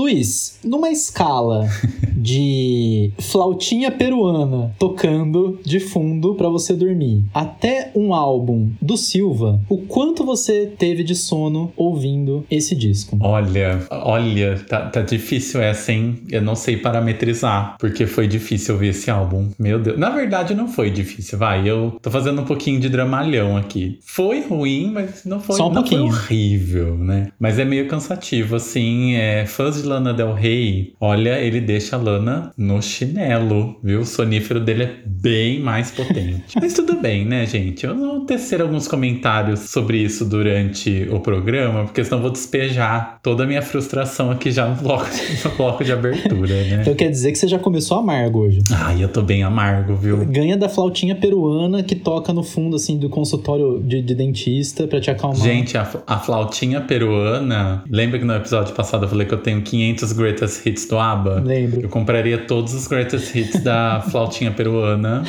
Luiz, numa escala de flautinha peruana tocando de fundo para você dormir, até um álbum do Silva, o quanto você teve de sono ouvindo esse disco? Olha, olha, tá, tá difícil essa, hein? Eu não sei parametrizar, porque foi difícil ouvir esse álbum. Meu Deus. Na verdade, não foi difícil, vai. Eu tô fazendo um pouquinho de dramalhão aqui. Foi ruim, mas não foi, Só um não pouquinho. foi horrível, né? Mas é meio cansativo, assim. É, fãs de Lana Del Rey, olha, ele deixa a Lana no chinelo, viu? O sonífero dele é bem mais potente. mas tudo bem, né, gente? Eu vou tecer alguns comentários sobre isso durante o programa, porque senão eu vou despejar toda a minha frustração aqui já no bloco, no bloco de abertura, né? Então quer dizer que você já começou amargo hoje. Ai, eu tô bem amargo, viu? Ganha da flautinha peruana que toca no fundo, assim, do consultório de, de dentista pra te acalmar. Gente, a, a flautinha peruana. Lembra que no episódio passado eu falei que eu tenho 500 greatest hits do ABBA? Lembro. Eu compraria todos os greatest hits da flautinha peruana.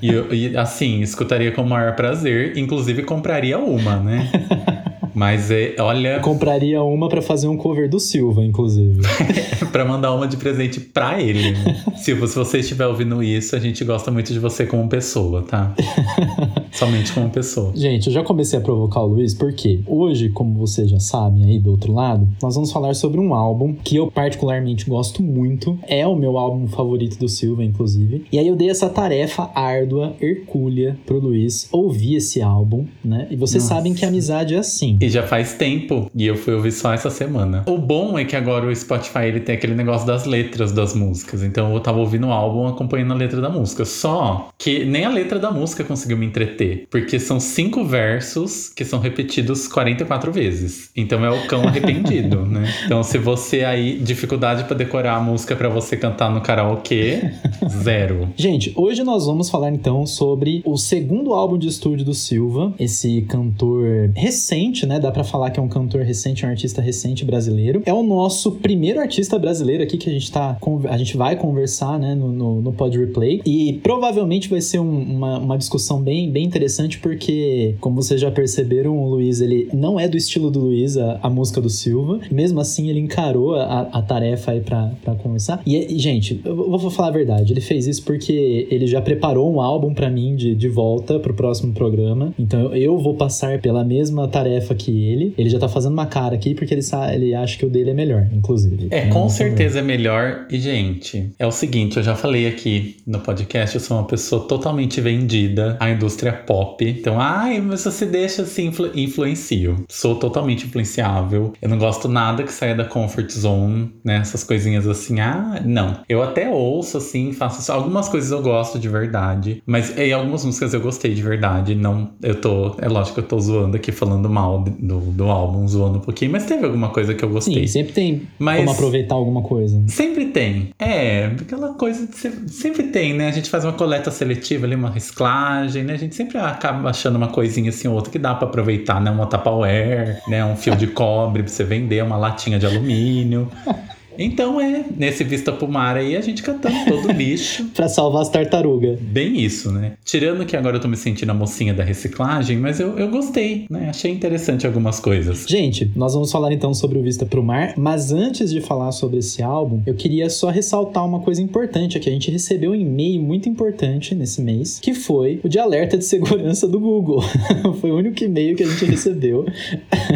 E, e, assim, escutaria com o maior prazer. Inclusive, compraria uma, né? Mas é, olha, Compraria uma pra fazer um cover do Silva, inclusive. pra mandar uma de presente pra ele. né? Silvio, se você estiver ouvindo isso, a gente gosta muito de você como pessoa, tá? Somente como pessoa. Gente, eu já comecei a provocar o Luiz porque hoje, como vocês já sabem aí do outro lado, nós vamos falar sobre um álbum que eu particularmente gosto muito. É o meu álbum favorito do Silva, inclusive. E aí eu dei essa tarefa árdua, hercúlea, pro Luiz ouvir esse álbum, né? E vocês Nossa. sabem que a amizade é assim. E já faz tempo, e eu fui ouvir só essa semana. O bom é que agora o Spotify ele tem aquele negócio das letras das músicas. Então eu tava ouvindo o álbum acompanhando a letra da música. Só que nem a letra da música conseguiu me entreter. Porque são cinco versos que são repetidos 44 vezes. Então é o cão arrependido, né? Então se você aí, dificuldade pra decorar a música pra você cantar no karaokê, zero. Gente, hoje nós vamos falar então sobre o segundo álbum de estúdio do Silva, esse cantor recente, né? Dá pra falar que é um cantor recente, um artista recente brasileiro. É o nosso primeiro artista brasileiro aqui que a gente tá a gente vai conversar, né, no, no, no Pod Replay. E provavelmente vai ser um- uma, uma discussão bem, bem interessante, porque, como vocês já perceberam, o Luiz ele não é do estilo do Luiz, a, a música do Silva. Mesmo assim, ele encarou a, a tarefa aí pra conversar. E, e, gente, eu vou falar a verdade, ele fez isso porque ele já preparou um álbum pra mim de, de volta pro próximo programa. Então eu vou passar pela mesma tarefa que ele. Ele já tá fazendo uma cara aqui porque ele, sa- ele acha que o dele é melhor, inclusive. É, Né? com Então, certeza é melhor. E, gente, é o seguinte, eu já falei aqui no podcast, eu sou uma pessoa totalmente vendida à indústria pop. Então, ai, mas você deixa assim, influ influencio. Sou totalmente influenciável. Eu não gosto nada que saia da comfort zone, né? Essas coisinhas assim, ah, não. Eu até ouço, assim, faço. Algumas coisas eu gosto de verdade, mas em algumas músicas eu gostei de verdade. Não, eu tô, é lógico que eu tô zoando aqui, falando mal do, do álbum, zoando um pouquinho, mas teve alguma coisa que eu gostei. Sim, sempre tem Mas- como aproveitar alguma coisa. Sempre tem. É, aquela coisa de se- sempre tem, né? A gente faz uma coleta seletiva ali, uma reciclagem, né? A gente sempre acaba achando uma coisinha assim ou outra que dá pra aproveitar, né? Uma Tupperware, né? Um fio de cobre pra você vender, uma latinha de alumínio. Então é, nesse Vista pro Mar aí, a gente catando todo o lixo. Pra salvar as tartarugas. Bem isso, né? Tirando que agora eu tô me sentindo a mocinha da reciclagem, mas eu, eu gostei, né? Achei interessante algumas coisas. Gente, nós vamos falar então sobre o Vista pro Mar, mas antes de falar sobre esse álbum, eu queria só ressaltar uma coisa importante aqui. A gente recebeu um e-mail muito importante nesse mês, que foi o de alerta de segurança do Google. foi o único e-mail que a gente recebeu.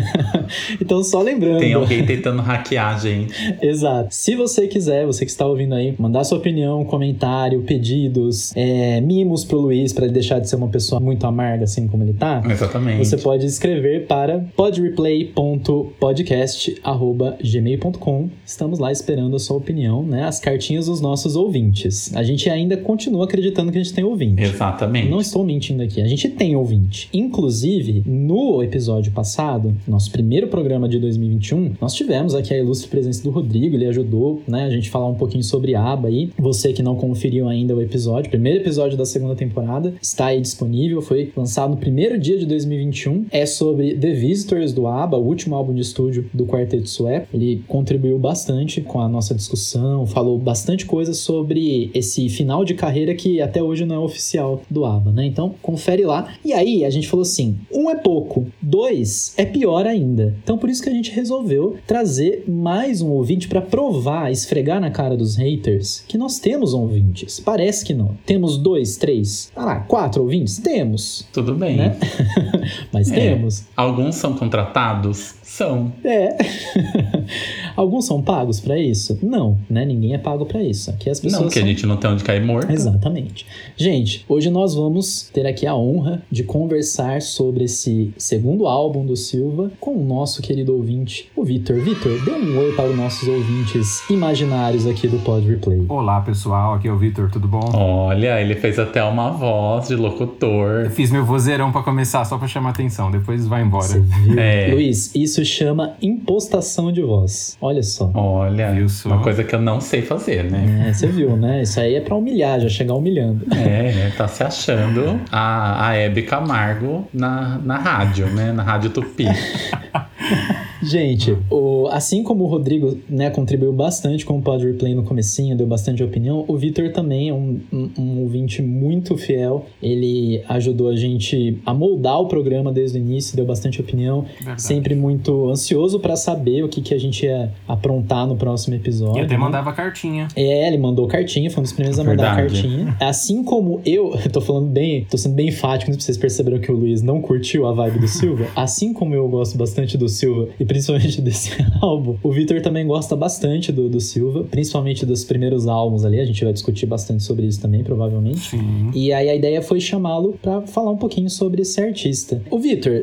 então, só lembrando. Tem alguém tentando hackear gente. Exato. Se você quiser, você que está ouvindo aí, mandar sua opinião, comentário, pedidos, é, mimos pro Luiz para ele deixar de ser uma pessoa muito amarga assim como ele tá. Exatamente. Você pode escrever para podreplay.podcast@gmail.com. Estamos lá esperando a sua opinião, né? As cartinhas dos nossos ouvintes. A gente ainda continua acreditando que a gente tem ouvinte. Exatamente. Não estou mentindo aqui, a gente tem ouvinte. Inclusive, no episódio passado, nosso primeiro programa de 2021, nós tivemos aqui a ilustre presença do Rodrigo, ele ajudou, né, a gente falar um pouquinho sobre aba aí. Você que não conferiu ainda o episódio, primeiro episódio da segunda temporada, está aí disponível, foi lançado no primeiro dia de 2021. É sobre The Visitors do ABBA, o último álbum de estúdio do Quarteto Sueco. Ele contribuiu bastante com a nossa discussão, falou bastante coisa sobre esse final de carreira que até hoje não é oficial do ABBA, né? Então, confere lá. E aí, a gente falou assim: um é pouco, dois é pior ainda. Então, por isso que a gente resolveu trazer mais um ouvinte para provar, esfregar na cara dos haters que nós temos ouvintes. Parece que não. Temos dois, três, ah lá, quatro ouvintes? Temos. Tudo bem. Né? Mas É. temos. Alguns são contratados? São. É. Alguns são pagos pra isso? Não, né? Ninguém é pago pra isso. Aqui as pessoas Não, que a são- gente não tem onde cair morto. Exatamente. Gente, hoje nós vamos ter aqui a honra de conversar sobre esse segundo álbum do Silva com o nosso querido ouvinte, o Vitor. Vitor, dê um oi para os nossos ouvintes imaginários aqui do Pod Replay. Olá pessoal, aqui é o Vitor, tudo bom? Olha, ele fez até uma voz de locutor. Eu fiz meu vozeirão pra começar, só pra chamar atenção, depois vai embora. Você viu? É. Luiz, isso chama impostação de voz. Olha só. Olha, Viu só? uma coisa que eu não sei fazer, né? É, você viu, né? Isso aí é pra humilhar, já chegar humilhando. É, tá se achando a, a Hebe Camargo na, na rádio, né? Na Rádio Tupi. Gente, o- assim como o Rodrigo né, contribuiu bastante com o Pod Replay no comecinho, deu bastante opinião, o Vitor também é um, um- um ouvinte muito fiel. Ele ajudou a gente a moldar o programa desde o início, deu bastante opinião. Verdade. Sempre muito ansioso pra saber o que, que a gente ia aprontar no próximo episódio. E até né? mandava cartinha. É, ele mandou cartinha, foi um dos primeiros a mandar Verdade. cartinha. Assim como eu, tô falando bem, tô sendo bem enfático, vocês perceberam que o Luiz não curtiu a vibe do Silva. Assim como eu gosto bastante do Silva, e principalmente desse álbum, o Vitor também gosta bastante do, do Silva, principalmente dos primeiros álbuns ali. A gente vai discutir bastante sobre isso também, provavelmente. Sim. E aí a ideia foi chamá-lo pra falar um pouquinho sobre esse artista. O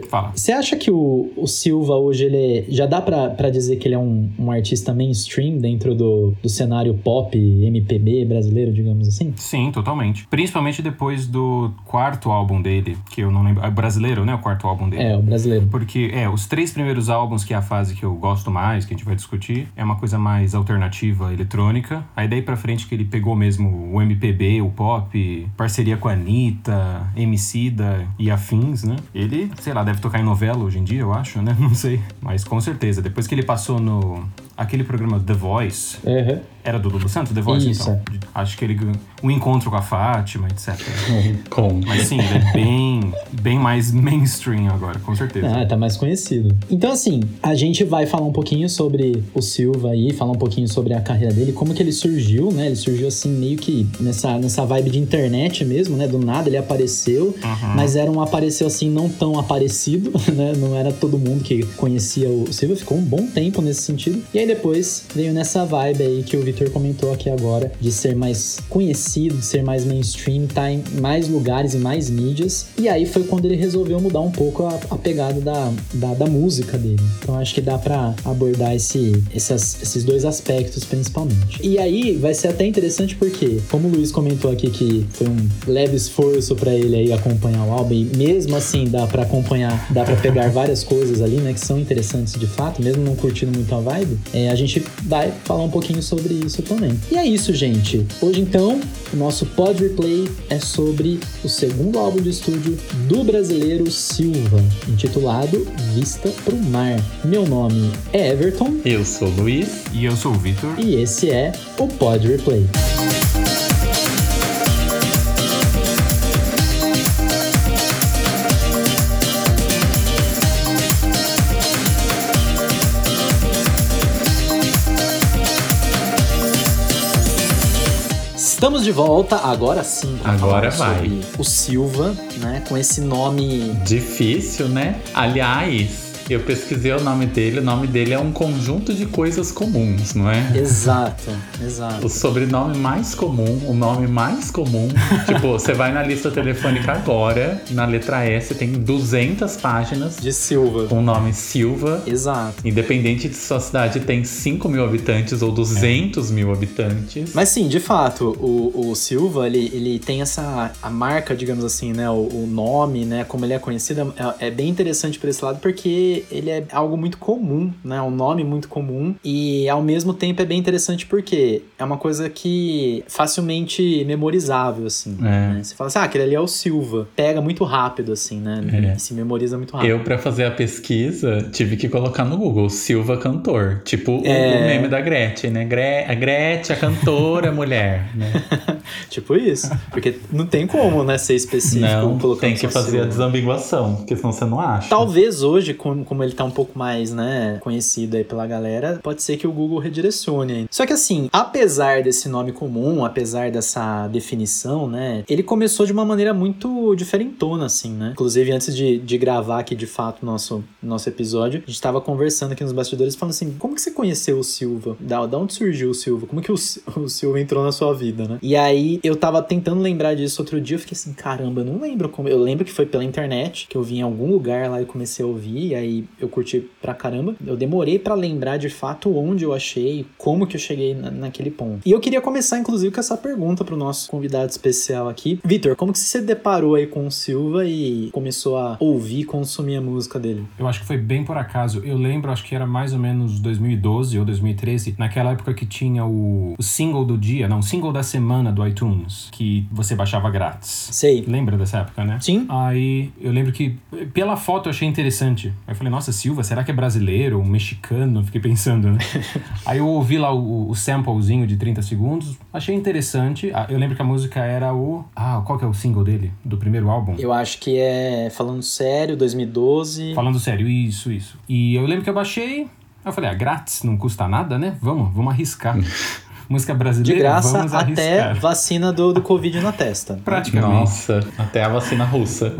Fala. você acha que o, o Silva hoje ele é- já dá pra pra dizer que ele é um, um artista mainstream dentro do, do cenário pop, MPB brasileiro, digamos assim? Sim, totalmente. Principalmente depois do quarto álbum dele, que eu não lembro. É brasileiro, né? O quarto álbum dele. É, o brasileiro. Porque, é, os três primeiros álbuns, que é a fase que eu gosto mais, que a gente vai discutir, é uma coisa mais alternativa, eletrônica. Aí daí pra frente que ele pegou mesmo o MPB, o pop, parceria com a Anitta, Emicida e afins, né? Ele, sei lá, deve tocar em novela hoje em dia, eu acho, né? Não sei. Mas com certeza. Depois que ele passou no... Aquele programa The Voice, Uhum. era do Lulu Santos, The Voice, Isso, então. Acho que ele... O encontro com a Fátima, etc. Com. Mas sim, ele é bem, bem mais mainstream agora, com certeza. Ah, tá mais conhecido. Então, assim, a gente vai falar um pouquinho sobre o Silva aí, falar um pouquinho sobre a carreira dele, como que ele surgiu, né? Ele surgiu assim, meio que nessa, nessa vibe de internet mesmo, né? Do nada ele apareceu, Uhum. mas era um apareceu assim, não tão aparecido, né? Não era todo mundo que conhecia o Silva, ficou um bom tempo nesse sentido. E aí depois veio nessa vibe aí que o Victor comentou aqui agora, de ser mais conhecido, de ser mais mainstream, tá em mais lugares, em mais mídias. E aí foi quando ele resolveu mudar um pouco a, a pegada da, da, da música dele. Então acho que dá pra abordar esse, esses dois aspectos principalmente. E aí vai ser até interessante porque, como o Luiz comentou aqui que foi um leve esforço pra ele aí acompanhar o álbum, e mesmo assim dá pra acompanhar, dá pra pegar várias coisas ali, né, que são interessantes de fato, mesmo não curtindo muito a vibe, a gente vai falar um pouquinho sobre isso também. E é isso, gente. Hoje então, o nosso Pod Replay é sobre o segundo álbum de estúdio do brasileiro Silva, intitulado Vista pro Mar. Meu nome é Everton Eu sou o Luiz. E eu sou o Vitor. e esse é o Pod Replay. De volta, agora sim. Agora vai. O Silva, né? Com esse nome. Difícil, né? Aliás, eu pesquisei o nome dele. O nome dele é um conjunto de coisas comuns, não é? Exato, exato. O sobrenome mais comum, o nome mais comum. tipo, você vai na lista telefônica agora, na letra S tem 200 páginas De Silva. com o nome Silva. Exato. Independente de se sua cidade tem 5 mil habitantes ou 200 mil habitantes. Mas sim, de fato, o, o Silva, ele, ele tem essa a marca, digamos assim, né? O, o nome, né? Como ele é conhecido, é, é bem interessante por esse lado, porque ele é algo muito comum, né? Um nome muito comum. E ao mesmo tempo é bem interessante porque é uma coisa que facilmente memorizável, assim. É. né? Você fala assim, ah, aquele ali é o Silva. Pega muito rápido, assim, né? É. Se memoriza muito rápido. Eu, pra fazer a pesquisa, tive que colocar no Google Silva cantor. Tipo o- É. o meme da Gretchen, né? Gre a Gretchen, a cantora mulher, né? Tipo isso. Porque não tem como, né, ser específico Não, tem que fazer a Silva. desambiguação, porque senão você não acha. Talvez hoje, com, como ele tá um pouco mais, né, conhecido aí pela galera, pode ser que o Google redirecione. Só que assim, apesar desse nome comum, apesar dessa definição, né, ele começou de uma maneira muito diferentona, assim, né? Inclusive, antes de, de gravar aqui de fato nosso, nosso episódio, a gente tava conversando aqui nos bastidores falando assim: como que você conheceu o Silva? Da, da onde surgiu o Silva? Como que o, o Silva entrou na sua vida, né? E aí eu tava tentando lembrar disso outro dia, eu fiquei assim, caramba, eu não lembro como. Eu lembro que foi pela internet, que eu vi em algum lugar lá e comecei a ouvir, e aí eu curti pra caramba. Eu demorei para lembrar de fato onde eu achei, como que eu cheguei na, naquele ponto. E eu queria começar, inclusive, com essa pergunta pro nosso convidado especial aqui. Vitor, como que você deparou aí com o Silva e começou a ouvir, consumir a música dele? Eu acho que foi bem por acaso. Eu lembro, acho que era mais ou menos 2012 ou 2013, naquela época que tinha o, o single do dia, não, o single da semana do iTunes, que você baixava grátis. Sei. Lembra dessa época, né? Sim. Aí eu lembro que pela foto eu achei interessante. Aí eu falei, nossa, Silva, será que é brasileiro, um mexicano? Fiquei pensando, né? Aí eu ouvi lá o, o samplezinho de 30 segundos, achei interessante. Ah, Eu lembro que a música era o. Ah, qual que é o single dele? Do primeiro álbum? Eu acho que é Falando Sério, 2012. Falando sério, isso, isso. E eu lembro que eu baixei. Eu falei, ah, grátis, não custa nada, né? Vamos, vamos arriscar. Música De brasileira, graça vamos até vacina do, do Covid na testa. Praticamente. Nossa, até a vacina russa.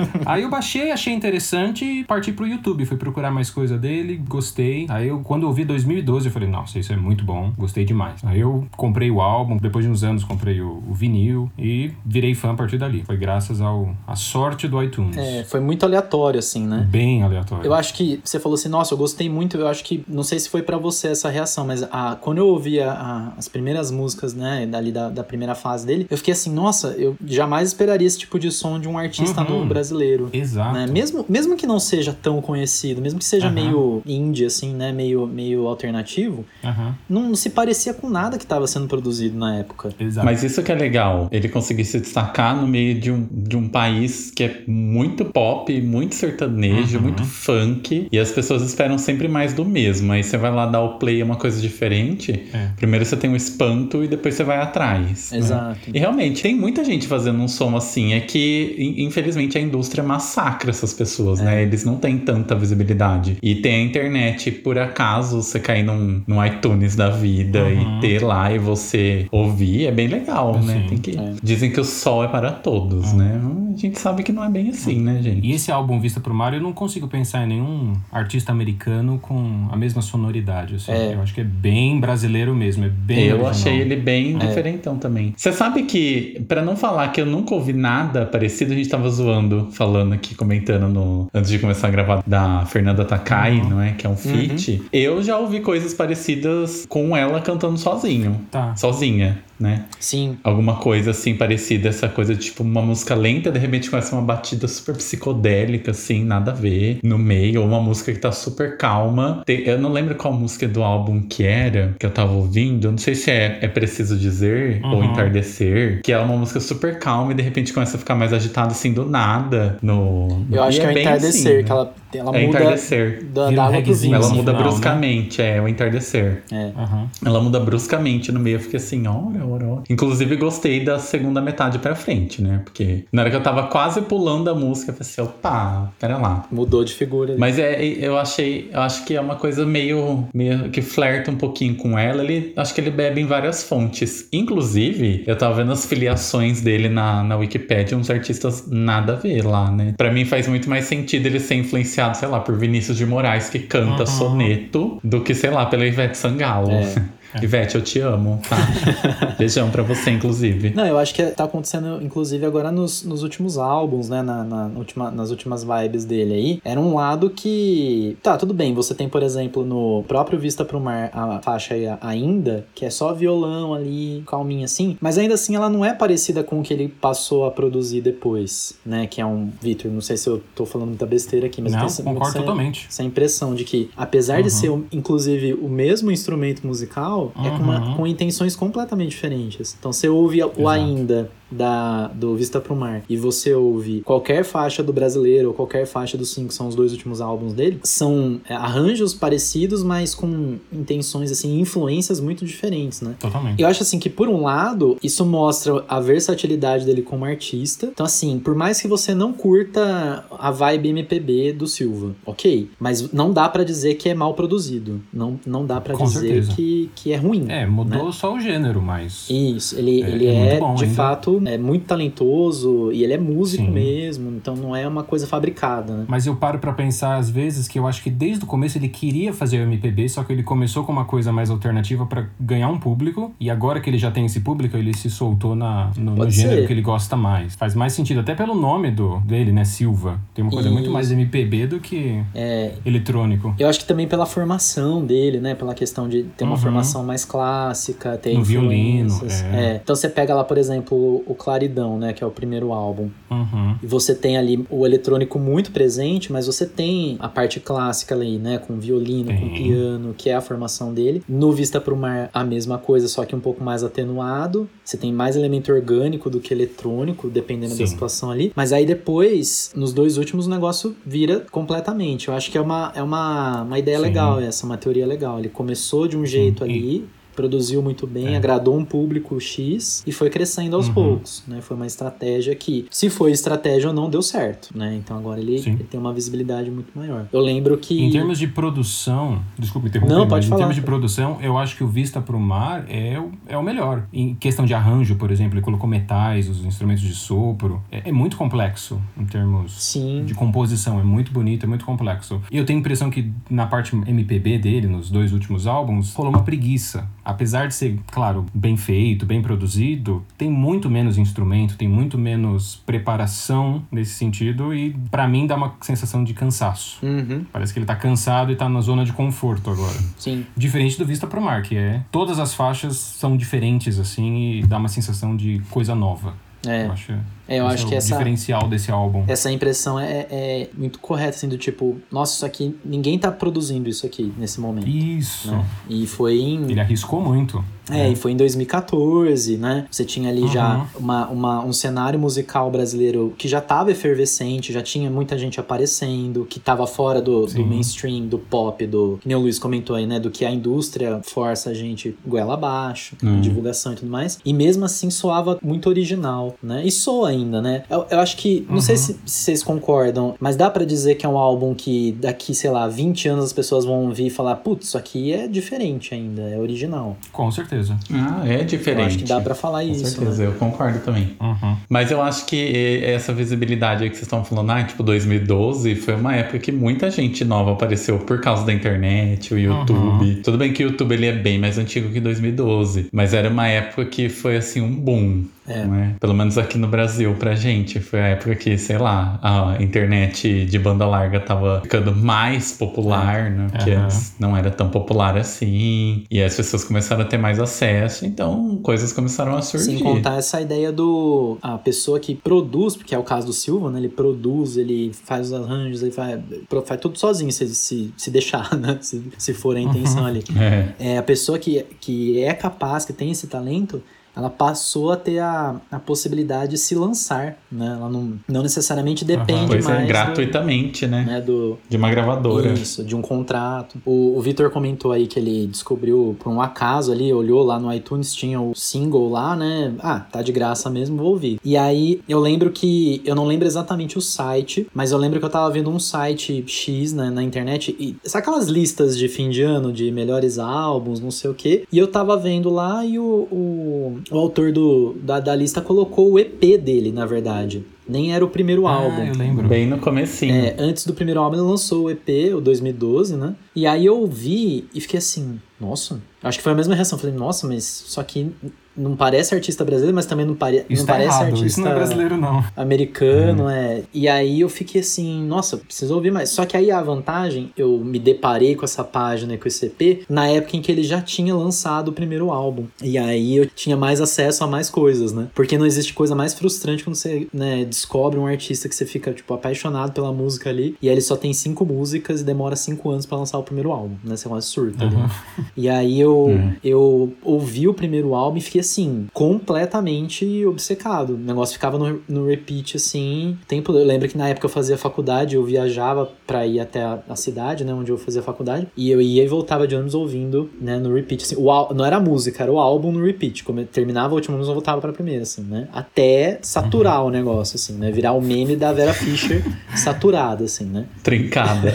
Aí eu baixei, achei interessante e parti pro YouTube. Fui procurar mais coisa dele, gostei. Aí eu, quando eu vi 2012, eu falei, nossa, isso é muito bom, gostei demais. Aí eu comprei o álbum, depois de uns anos comprei o, o vinil e virei fã a partir dali. Foi graças ao a sorte do iTunes. É, foi muito aleatório, assim, né? Bem aleatório. Eu acho que você falou assim, nossa, eu gostei muito. Eu acho que, não sei se foi pra você essa reação, mas a, quando eu ouvi a- a- as primeiras músicas, né, dali da, da primeira fase dele, eu fiquei assim, nossa, eu jamais esperaria esse tipo de som de um artista Uhum. novo brasileiro. Exato. né? Mesmo, mesmo que não seja tão conhecido, mesmo que seja Aham. meio indie, assim, né? Meio, meio alternativo, Aham, não, se parecia com nada que estava sendo produzido na época. Exato. Mas isso que é legal, ele conseguir se destacar no meio de um, de um país que é muito pop, muito sertanejo, Uhum. muito funk, e as pessoas esperam sempre mais do mesmo. Aí você vai lá dar o play, é uma coisa diferente. É. Primeiro você tem um espanto e depois você vai atrás. né? Exato. E realmente, tem muita gente fazendo um som assim. É que, in- infelizmente, a indústria massacra essas pessoas, É. né? Eles não têm tanta visibilidade. E tem a internet, por acaso, você cair num, num iTunes da vida Uhum. e ter lá e você ouvir, é bem legal, né? Sim. Tem que... É. Dizem que o sol é para todos, né? A gente sabe que não é bem assim, né, gente? E esse álbum Vista pro Mar, eu não consigo pensar em nenhum artista americano com a mesma sonoridade. Assim. É. Eu acho que é bem brasileiro mesmo, é bem Eu original. achei ele bem É. diferentão também. Você sabe que, pra não falar que eu nunca ouvi nada parecido, a gente tava zoando, falando aqui, comentando no, antes de começar a gravar, da Fernanda Takai, Uhum. não é? Que é um feat. Eu já ouvi coisas parecidas com ela cantando sozinho. Tá. Sozinha, né? Sim. Alguma coisa assim parecida, essa coisa de tipo uma música lenta, de repente começa uma batida super psicodélica, assim, nada a ver, no meio, ou uma música que tá super calma. Eu não lembro qual música do álbum que era, que eu tava ouvindo, não sei se é, é Preciso Dizer ou Uhum. Entardecer, que é uma música super calma e de repente começa a ficar mais agitada assim do nada. No, Eu acho e que é o entardecer, assim, que ela, ela É muda entardecer. da, da um água pro vinho. Ela assim, muda final, né? bruscamente, é o entardecer. É. Aham. Ela muda bruscamente no meio, eu fiquei assim, ora, ora, ora. Inclusive, gostei da segunda metade pra frente, né? Porque na hora que eu tava quase pulando a música, eu falei assim, opa, pera lá. Mudou de figura. ali. Mas é, eu achei, eu acho que é uma coisa meio, meio que flerta um pouquinho com ela. Ele, acho que ele bebe em várias fontes. Inclusive, eu tava vendo as filiações dele na, na Wikipedia, uns artistas nada a ver lá, né? Pra mim faz muito mais sentido ele ser influenciado, sei lá, por Vinícius de Moraes, que canta Uhum. soneto, do que, sei lá, pela Ivete Sangalo. É. Ivete, eu te amo, tá? Beijão pra você, inclusive. Não, eu acho que tá acontecendo, inclusive, agora nos, nos últimos álbuns, né? Na, na última, nas últimas vibes dele aí. Era um lado que. Tá, tudo bem. Você tem, por exemplo, no próprio Vista pro Mar, a faixa ainda, que é só violão ali, calminha assim. Mas ainda assim, ela não é parecida com o que ele passou a produzir depois, né? Que é um. Vitor, não sei se eu tô falando muita besteira aqui, mas eu Não, tenho essa- concordo essa- totalmente. essa impressão de que, apesar de Uhum. ser, inclusive, o mesmo instrumento musical, é com, uma- Uhum. com intenções completamente diferentes. Então, você ouve o Exato. ainda da, do Vista Pro Mar e você ouve qualquer faixa do brasileiro ou qualquer faixa dos cinco, são os dois últimos álbuns dele, são é, arranjos parecidos, mas com intenções, assim, influências muito diferentes, né? Totalmente. Eu acho assim que, por um lado, isso mostra a versatilidade dele como artista. Então, assim, por mais que você não curta a vibe MPB do Silva, ok. Mas não dá para dizer que é mal produzido. Não, não dá para dizer que, que é ruim. É, mudou né? só o gênero, mas. Isso, ele é, ele é, é de ainda. fato é muito talentoso e ele é músico Sim. mesmo. Então não é uma coisa fabricada, né? Mas eu paro para pensar às vezes que eu acho que desde o começo ele queria fazer o MPB, só que ele começou com uma coisa mais alternativa para ganhar um público. E agora que ele já tem esse público, ele se soltou na, no, no gênero que ele gosta mais. Faz mais sentido, até pelo nome do, dele, né? Silva. Tem uma coisa Isso. muito mais MPB do que é, eletrônico. Eu acho que também pela formação dele, né? Pela questão de ter uma uhum. formação mais clássica, ter no violino. É. é. Então você pega lá, por exemplo, o Claridão, né? Que é o primeiro álbum. Uhum. E você tem ali o eletrônico muito presente, mas você tem a parte clássica ali, né? Com violino, com piano, que é a formação dele. No Vista pro Mar, a mesma coisa, só que um pouco mais atenuado. Você tem mais elemento orgânico do que eletrônico, dependendo Sim. da situação ali. Mas aí depois, nos dois últimos, o negócio vira completamente. Eu acho que é uma, é uma, uma ideia Sim. legal essa, uma teoria legal. Ele começou de um jeito Sim. ali, produziu muito bem, é. agradou um público X e foi crescendo aos uhum. poucos, né? Foi uma estratégia que, se foi estratégia ou não, deu certo, né? Então agora ele, ele, tem uma visibilidade muito maior. Eu lembro que... Em termos de produção, desculpa interromper, não, pode mas falar. em termos de produção, eu acho que o Vista pro Mar é o, é o melhor. Em questão de arranjo, por exemplo, ele colocou metais, os instrumentos de sopro, é, é muito complexo em termos Sim. de composição, é muito bonito, é muito complexo. E eu tenho a impressão que na parte MPB dele, nos dois últimos álbuns, rolou uma preguiça apesar de ser, claro, bem feito, bem produzido, tem muito menos instrumento, tem muito menos preparação nesse sentido e para mim dá uma sensação de cansaço. Uhum. Parece que ele tá cansado e tá na zona de conforto agora. Sim. Diferente do Vista Pro Mar, que é todas as faixas são diferentes assim e dá uma sensação de coisa nova. É. Eu acho é, eu acho é que essa. diferencial desse álbum. Essa impressão é, é muito correta, assim, do tipo, nossa, isso aqui, ninguém tá produzindo isso aqui nesse momento. Isso. Né? E foi em. Ele arriscou muito. É, é, e foi em 2014, né? Você tinha ali uhum. já uma, uma, um cenário musical brasileiro que já tava efervescente, já tinha muita gente aparecendo, que tava fora do, do mainstream, do pop, do. Que nem o Luiz comentou aí, né? Do que a indústria força a gente goela abaixo, uhum. divulgação e tudo mais. E mesmo assim soava muito original, né? E soa ainda, né? Eu, eu acho que, não uhum. sei se, se, vocês concordam, mas dá para dizer que é um álbum que daqui, sei lá, 20 anos as pessoas vão ouvir e falar, putz, isso aqui é diferente ainda, é original. Com certeza. Ah, é diferente. Eu acho que dá para falar Com isso. Com certeza, né? eu concordo também. Uhum. Mas eu acho que essa visibilidade aí que vocês estão falando, ah, tipo 2012, foi uma época que muita gente nova apareceu por causa da internet, o YouTube. Uhum. Tudo bem que o YouTube ele é bem mais antigo que 2012, mas era uma época que foi assim um boom. É. Né? Pelo menos aqui no Brasil, pra gente. Foi a época que, sei lá, a internet de banda larga tava ficando mais popular, né? Porque uhum. não era tão popular assim. E as pessoas começaram a ter mais acesso, então coisas começaram a surgir. Sem contar essa ideia do. A pessoa que produz, porque é o caso do Silva, né? Ele produz, ele faz os arranjos, ele faz, faz tudo sozinho, se, se, se deixar, né? Se, se for a intenção uhum. ali. É. é a pessoa que, que é capaz, que tem esse talento ela passou a ter a, a possibilidade de se lançar, né? Ela não, não necessariamente depende uhum, pois mais... É, gratuitamente, do, né? né? Do, de uma gravadora. Isso, de um contrato. O, o Vitor comentou aí que ele descobriu por um acaso ali, olhou lá no iTunes, tinha o single lá, né? Ah, tá de graça mesmo, vou ouvir. E aí, eu lembro que... Eu não lembro exatamente o site, mas eu lembro que eu tava vendo um site X né, na internet, e sabe aquelas listas de fim de ano de melhores álbuns, não sei o quê? E eu tava vendo lá e o, o o autor do, da, da lista colocou o EP dele, na verdade. Nem era o primeiro ah, álbum. Eu lembro. Bem no comecinho. É, antes do primeiro álbum ele lançou o EP, o 2012, né? E aí eu ouvi e fiquei assim, nossa. Acho que foi a mesma reação. Falei, nossa, mas só que não parece artista brasileiro, mas também não, pare... Isso não tá parece errado. artista Isso não é brasileiro, não. Americano, hum. é. E aí eu fiquei assim, nossa, preciso ouvir mais. Só que aí a vantagem, eu me deparei com essa página, com esse EP, na época em que ele já tinha lançado o primeiro álbum. E aí eu tinha mais acesso a mais coisas, né? Porque não existe coisa mais frustrante quando você né, descobre um artista que você fica, tipo, apaixonado pela música ali, e aí ele só tem cinco músicas e demora cinco anos para lançar o primeiro álbum, né? Você quase surta uhum. ali. E aí eu, uhum. eu ouvi o primeiro álbum e fiquei assim, completamente obcecado. O negócio ficava no, no repeat, assim, tempo. Eu lembro que na época eu fazia faculdade, eu viajava pra ir até a, a cidade, né, onde eu fazia faculdade, e eu ia e voltava de ônibus ouvindo, né, no repeat, assim, o, não era a música, era o álbum no repeat. Como terminava o último ônibus, eu voltava pra primeira, assim, né, até saturar uhum. o negócio, assim, né, virar o meme da Vera Fischer saturada, assim, né. Trincada.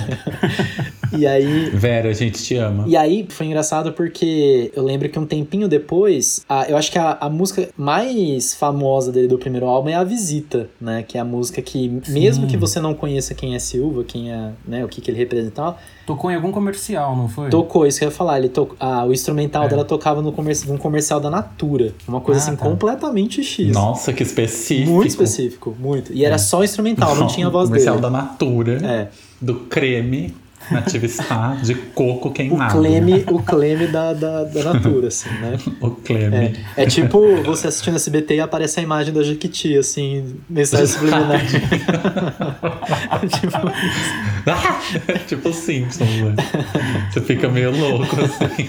e aí... Vera, a gente te ama. E aí, foi engraçado porque eu lembro que um tempinho depois, a, eu acho que a, a música mais famosa dele do primeiro álbum é A Visita, né? Que é a música que, Sim. mesmo que você não conheça quem é Silva, quem é, né, o que, que ele representava. Tocou em algum comercial, não foi? Tocou, isso que eu ia falar. Ele to, ah, o instrumental é. dela tocava no comerci num comercial da Natura. Uma coisa ah, assim, tá. completamente X. Nossa, que específico. Muito específico, muito. E era é. só instrumental, não, não tinha voz comercial dele. Comercial da Natura. É. Do creme. Nativa Spa de coco queimado. O cleme, o cleme da, da, da Natura, assim, né? o cleme. É, é, tipo você assistindo SBT e aparece a imagem da Jequiti, assim, mensagem subliminar. tipo isso. tipo Simpsons, né? Você fica meio louco, assim.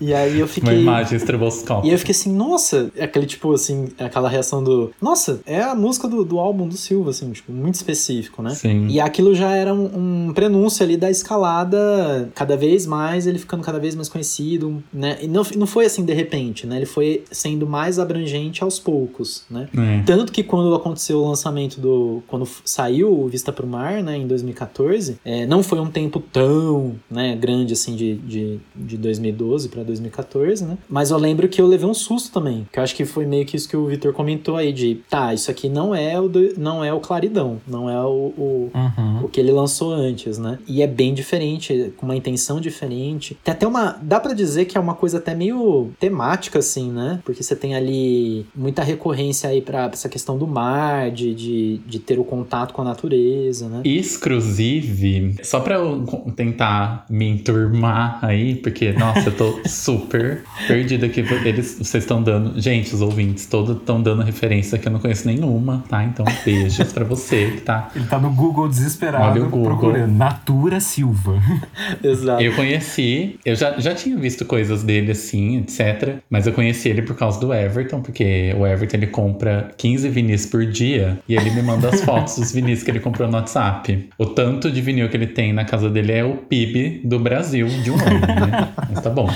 E aí eu fiquei. Uma imagem estroboscópica. E eu fiquei assim, nossa, é aquele tipo assim, aquela reação do. Nossa, é a música do, do álbum do Silva, assim, tipo, muito específico, né? Sim. E aquilo já era um, um prenúncio ali da escalada, cada vez mais, ele ficando cada vez mais conhecido, né? E não, não foi assim de repente, né? Ele foi sendo mais abrangente aos poucos, né? É. Tanto que quando aconteceu o lançamento do. Quando saiu o Vista pro Mar, né, em 2014, é, não foi um tempo tão né, grande assim de, de, de 2012 para 2014, né? Mas eu lembro que eu levei um susto também, que eu acho que foi meio que isso que o Vitor comentou aí de, tá, isso aqui não é o do, não é o Claridão, não é o o, uhum. o que ele lançou antes, né? E é bem diferente, com uma intenção diferente. Tem até uma, dá para dizer que é uma coisa até meio temática assim, né? Porque você tem ali muita recorrência aí para essa questão do mar, de, de, de ter o contato com a natureza, né? Exclusive, só para eu tentar me enturmar aí, porque nossa, eu tô super perdido aqui. Eles, vocês estão dando. Gente, os ouvintes todos estão dando referência que eu não conheço nenhuma, tá? Então, beijos pra você que tá. Ele tá no Google desesperado Olha o Google. procurando Natura Silva. Exato. Eu conheci, eu já, já tinha visto coisas dele assim, etc. Mas eu conheci ele por causa do Everton, porque o Everton ele compra 15 vinis por dia e ele me manda as fotos dos vinis que ele comprou no WhatsApp. O tanto de vinil que ele tem na casa dele é o PIB do Brasil de um ano, né? Mas tá bom.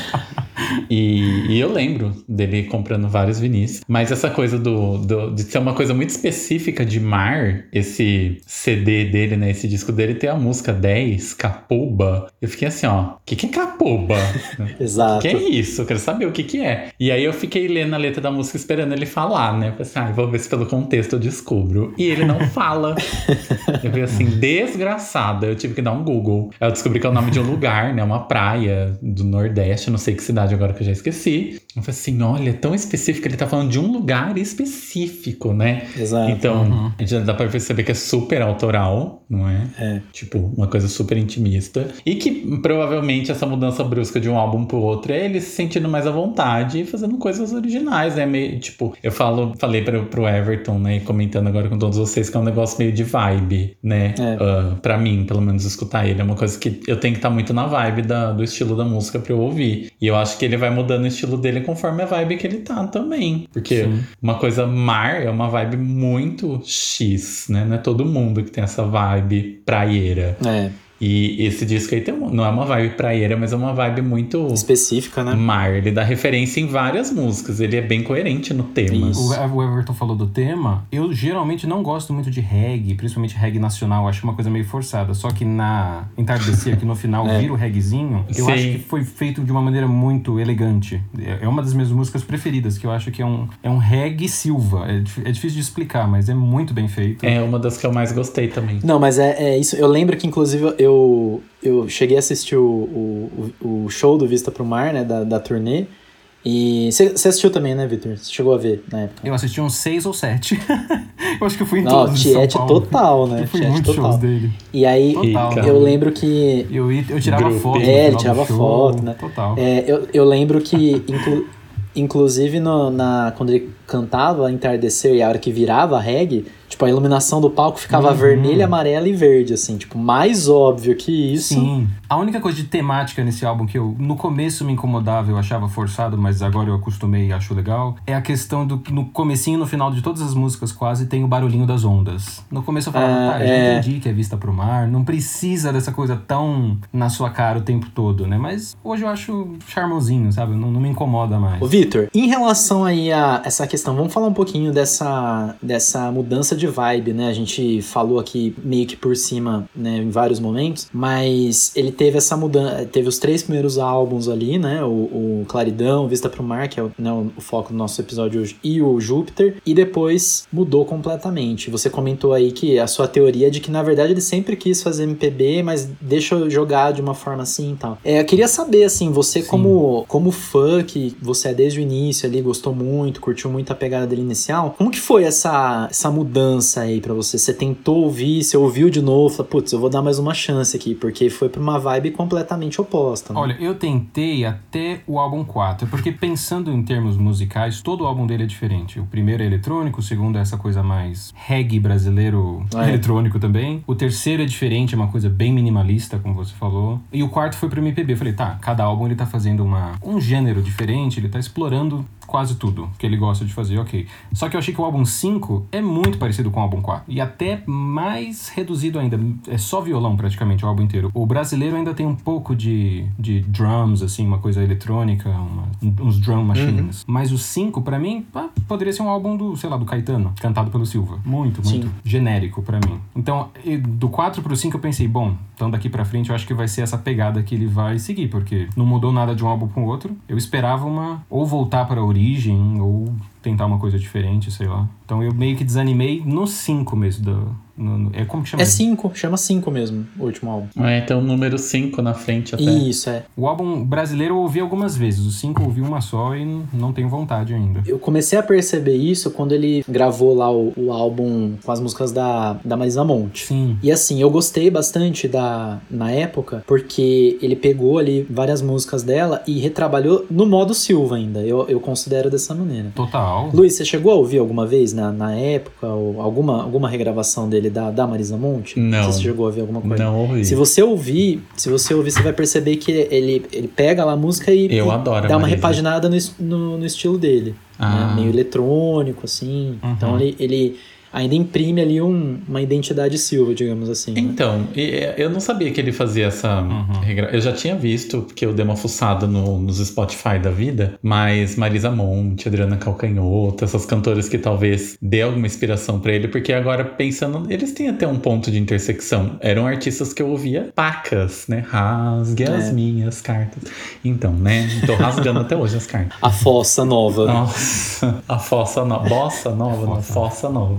E, e, eu lembro dele comprando vários vinis. Mas essa coisa do, do, de ser uma coisa muito específica de mar, esse CD dele, né? Esse disco dele tem a música 10, Capoba. Eu fiquei assim, ó, o que, que é Capoba? Exato. O que é isso? Eu quero saber o que, que é. E aí eu fiquei lendo a letra da música esperando ele falar, né? Eu pensei, ah, vou ver se pelo contexto eu descubro. E ele não fala. eu vi assim, desgraçada. Eu tive que dar um Google. Eu descobri que é o nome de um lugar, né? Uma praia do Nordeste, não sei que cidade agora que eu já esqueci. Eu falei assim, olha, é tão específico, ele tá falando de um lugar específico, né? Exato. Então, uhum. a gente dá pra perceber que é super autoral, não é? É. Tipo, uma coisa super intimista. E que provavelmente essa mudança brusca de um álbum pro outro é ele se sentindo mais à vontade e fazendo coisas originais, né? Meio, tipo, eu falo, falei pro, pro Everton, né? E comentando agora com todos vocês que é um negócio meio de vibe, né? É. Uh, pra mim, pelo menos, escutar ele. É uma coisa que eu tenho que estar tá muito na vibe da, do estilo da música pra eu ouvir. E eu acho que ele vai mudando o estilo dele conforme a vibe que ele tá também. Porque Sim. uma coisa mar é uma vibe muito X, né? Não é todo mundo que tem essa vibe praieira. É. E esse disco aí tem não é uma vibe praieira, mas é uma vibe muito específica, né? Mar. Ele dá referência em várias músicas. Ele é bem coerente no tema. O Everton falou do tema. Eu geralmente não gosto muito de reggae, principalmente reggae nacional. Acho uma coisa meio forçada. Só que na Entardecer, aqui no final é. vira o reggaezinho, eu Sim. acho que foi feito de uma maneira muito elegante. É uma das minhas músicas preferidas, que eu acho que é um, é um reggae Silva. É, é difícil de explicar, mas é muito bem feito. É uma das que eu mais gostei também. Não, mas é, é isso. Eu lembro que, inclusive, eu eu, eu cheguei a assistir o, o, o show do Vista pro Mar, né, da, da turnê. E você assistiu também, né, Victor? Você chegou a ver na época? Eu assisti uns seis ou sete. eu acho que eu fui em Não, todos. Tiete total, né? Eu fui em muitos shows dele. E aí, total, eu lembro que. Eu, eu tirava Grupo. foto. É, ele tirava foto, né? Total. É, eu, eu lembro que, inclu, inclusive, no, na, quando ele cantava Entardecer e a hora que virava a reggae Tipo, a iluminação do palco ficava Uhum. vermelha, amarela e verde, assim. Tipo, mais óbvio que isso. Sim. A única coisa de temática nesse álbum que eu no começo me incomodava, eu achava forçado, mas agora eu acostumei e acho legal, é a questão do que no comecinho e no final de todas as músicas quase tem o barulhinho das ondas. No começo eu falava, Ah, tá, já é. entendi que é vista pro mar, não precisa dessa coisa tão na sua cara o tempo todo, né? Mas hoje eu acho charmosinho, sabe? Não, não me incomoda mais. Ô, Vitor, em relação aí a essa questão, vamos falar um pouquinho dessa, dessa mudança de vibe, né? A gente falou aqui meio que por cima, né, em vários momentos, mas ele teve essa mudança, teve os três primeiros álbuns ali, né? O, o Claridão, Vista pro Mar, que é o, né, o foco do nosso episódio hoje, e o Júpiter, e depois mudou completamente. Você comentou aí que a sua teoria é de que, na verdade, ele sempre quis fazer MPB, mas deixa eu jogar de uma forma assim e tal. É, eu queria saber, assim, você Sim. como, como fã, que você é desde o início ali, gostou muito, curtiu muito a pegada dele inicial, como que foi essa, essa mudança aí pra você? Você tentou ouvir, você ouviu de novo, falou, putz, eu vou dar mais uma chance aqui, porque foi pra uma vibe completamente oposta. Né? Olha, eu tentei até o álbum 4, porque pensando em termos musicais, todo o álbum dele é diferente. O primeiro é eletrônico, o segundo é essa coisa mais reggae brasileiro Ah, é. eletrônico também. O terceiro é diferente, é uma coisa bem minimalista, como você falou. E o quarto foi pro MPB. Eu falei, tá, cada álbum ele tá fazendo uma, um gênero diferente, ele tá explorando quase tudo que ele gosta de fazer, ok. Só que eu achei que o álbum 5 é muito parecido com o álbum 4. E até mais reduzido ainda. É só violão praticamente o álbum inteiro. O brasileiro ainda tem um pouco de, de drums, assim, uma coisa eletrônica, uma- uns drum machines. Mas o 5, pra mim, ah, poderia ser um álbum do, sei lá, do Caetano, cantado pelo Silva. Muito, muito Sim. genérico pra mim. Então, do 4 pro 5 eu pensei, bom, então daqui pra frente eu acho que vai ser essa pegada que ele vai seguir, porque não mudou nada de um álbum pro outro. Eu esperava uma ou voltar para a origem ou tentar uma coisa diferente, sei lá. Então eu meio que desanimei no 5 mesmo do, no- no- é como que chama? É 5, chama 5 mesmo, o último álbum. É, tem o número 5 na frente até. Isso, é. O álbum brasileiro eu ouvi algumas vezes, o 5 eu ouvi uma só e não tenho vontade ainda. Eu comecei a perceber isso quando ele gravou lá o, o álbum com as músicas da, da Marisa Monte. Sim. E assim, eu gostei bastante da na época, porque ele pegou ali várias músicas dela e retrabalhou no modo Silva ainda. Eu, eu considero dessa maneira. Total. Luiz, você chegou a ouvir alguma vez na, na época ou alguma, alguma regravação dele da, da Marisa Monte? Não. se você chegou a ouvir alguma coisa. Não ouvi. Se você ouvir, se você ouvir, você vai perceber que ele, ele pega lá a música e, Eu e adoro dá uma repaginada no, no, no estilo dele. Ah. né? Meio eletrônico, assim. Uhum. Então ele, ele ainda imprime ali um- uma identidade Silva, digamos assim. né? Então, e- e- eu não sabia que ele fazia essa. Uhum. regra- Eu já tinha visto, porque eu dei uma fuçada no- nos Spotify da vida, mas Marisa Monte, Adriana Calcanhoto, essas cantoras que talvez dê alguma inspiração pra ele, porque agora pensando, eles têm até um ponto de intersecção. Eram artistas que eu ouvia pacas, né? Rasgue as É. minhas cartas. Então, né? Tô rasgando até hoje as cartas. A fossa nova. Nossa, a fossa nova. Bossa nova, não, Fossa. fossa nova.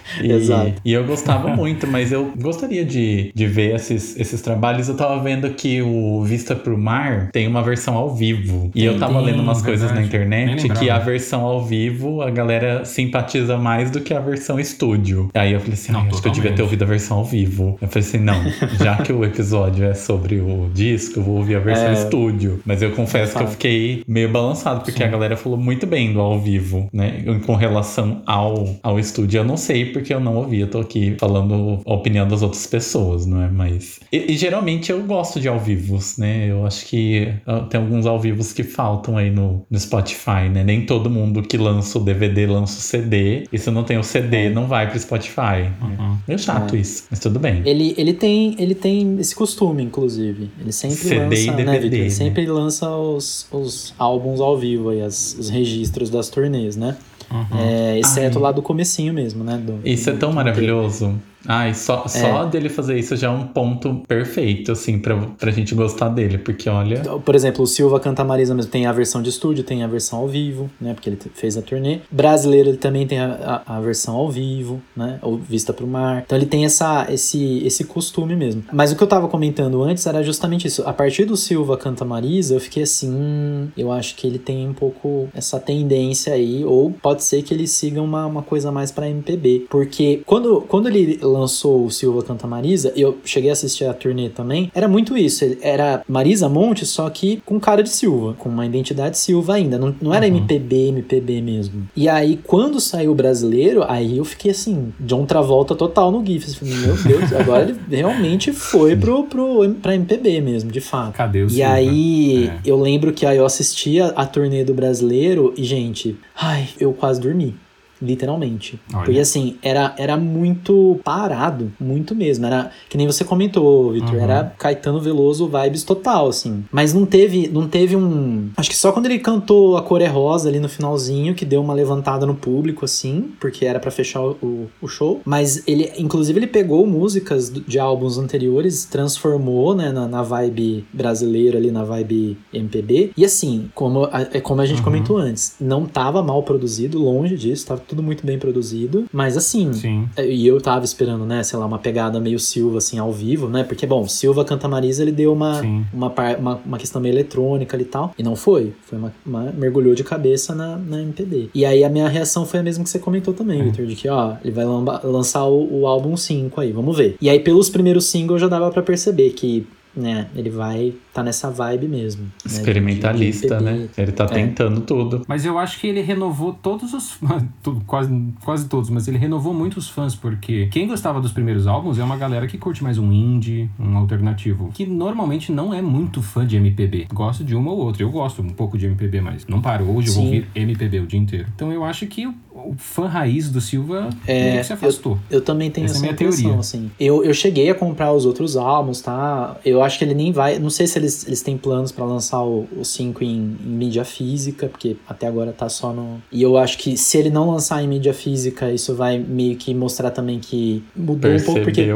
E, Exato. e eu gostava muito, mas eu gostaria de, de ver esses, esses trabalhos. Eu tava vendo que o Vista pro Mar tem uma versão ao vivo. E eu tava Tem, lendo umas coisas na verdade. Internet que a versão ao vivo a galera simpatiza mais do que a versão estúdio. Aí eu falei assim, Não, "Ai, acho que eu devia ter ouvido a versão ao vivo. Eu falei assim, não, já que o episódio é sobre o disco, eu vou ouvir a versão É. estúdio. Mas eu confesso que eu fiquei meio balançado, porque Sim. a galera falou muito bem do ao vivo, né? Com relação ao, ao estúdio. Eu não sei porque eu não ouvi, eu tô aqui falando a opinião das outras pessoas, não é? Mas. E, e geralmente eu gosto de ao vivos, né? Eu acho que ah, tem alguns ao vivos que faltam aí no, no Spotify, né? Nem todo mundo que lança o DVD lança o CD. E se não tem o CD, não vai pro Spotify. né? Uhum. Meio chato isso, mas tudo bem. Ele, ele, tem, ele tem esse costume, inclusive. Ele sempre CD e lança, né, DVD, Vitor? Ele né? sempre lança os, os álbuns ao vivo aí, as- os registros das turnês, né? Uhum. É, exceto Ai. lá do comecinho mesmo, né? Do, Isso é tão do- maravilhoso. Ai, só, só dele fazer isso já é um ponto perfeito, assim, pra, pra gente gostar dele. Porque, olha. Então, Por exemplo, o Silva canta Marisa mesmo. Tem a versão de estúdio, tem a versão ao vivo, né? Porque ele fez a turnê. Brasileiro, ele também tem a, a, a versão ao vivo, né? Ou vista pro mar. Então ele tem essa, esse, esse costume mesmo. Mas o que eu tava comentando antes era justamente isso. A partir do Silva canta Marisa, eu fiquei assim, hum, eu acho que ele tem um pouco essa tendência aí. Ou pode ser que ele siga uma, uma coisa mais pra MPB. Porque quando, quando ele lançou o Silva Canta Marisa, eu cheguei a assistir a turnê também, era muito isso. Era Marisa Monte, só que com cara de Silva, com uma identidade Silva ainda. Não, não era uhum. MPB, MPB mesmo. E aí, quando saiu o brasileiro, aí eu fiquei assim, John Travolta total no GIF. Falei, Meu Deus, agora ele realmente foi pro, pro, pra MPB mesmo, de fato. Cadê o E Silva? aí, É. eu lembro que aí eu assistia a turnê do brasileiro e, gente, ai, eu quase dormi. Literalmente. Olha. Porque assim, era, era muito parado, muito mesmo. Era que nem você comentou, Victor, Uhum. era Caetano Veloso vibes total, assim. Mas não teve, não teve um. Acho que só quando ele cantou a Cor é Rosa ali no finalzinho, que deu uma levantada no público, assim, porque era pra fechar o, o show. Mas ele, inclusive, ele pegou músicas de álbuns anteriores, transformou, né, na, na vibe brasileira ali, na vibe MPB. E assim, como a, é como a gente Uhum. comentou antes, não tava mal produzido, longe disso, tava tudo muito bem produzido. Mas assim, Sim. e eu tava esperando, né, sei lá, uma pegada meio Silva, assim, ao vivo, né? Porque, bom, Silva Canta Marisa, ele deu uma, Sim. uma, uma, uma questão meio eletrônica ali e tal. E não foi. Foi uma, uma- mergulhou de cabeça na, na MPB. E aí a minha reação foi a mesma que você comentou também, É. Victor, de que, ó, ele vai lançar o, o álbum 5 aí, vamos ver. E aí, pelos primeiros singles, já dava pra perceber que, né, ele vai tá nessa vibe mesmo. né, de- de- de Experimentalista, MPB. né? Ele tá É. tentando tudo. Mas eu acho que ele renovou todos os fãs, tudo- quase, quase todos, mas ele renovou muito os fãs, porque quem gostava dos primeiros álbuns é uma galera que curte mais um indie, um alternativo, que normalmente não é muito fã de MPB. Gosta de uma ou outra. Eu gosto um pouco de MPB, mas não paro. Hoje eu vou Sim. ouvir MPB o dia inteiro. Então eu acho que o, fã raiz do Silva É, se afastou. Eu também tenho Essa é essa, a minha impressão, teoria. assim. Eu, eu cheguei a comprar os outros álbuns, tá? Eu acho que ele nem vai... Não sei se eles, eles têm planos pra lançar o 5 em, em mídia física, porque até agora tá só no... E eu acho que se ele não lançar em mídia física, isso vai meio que mostrar também que mudou um pouco, porque...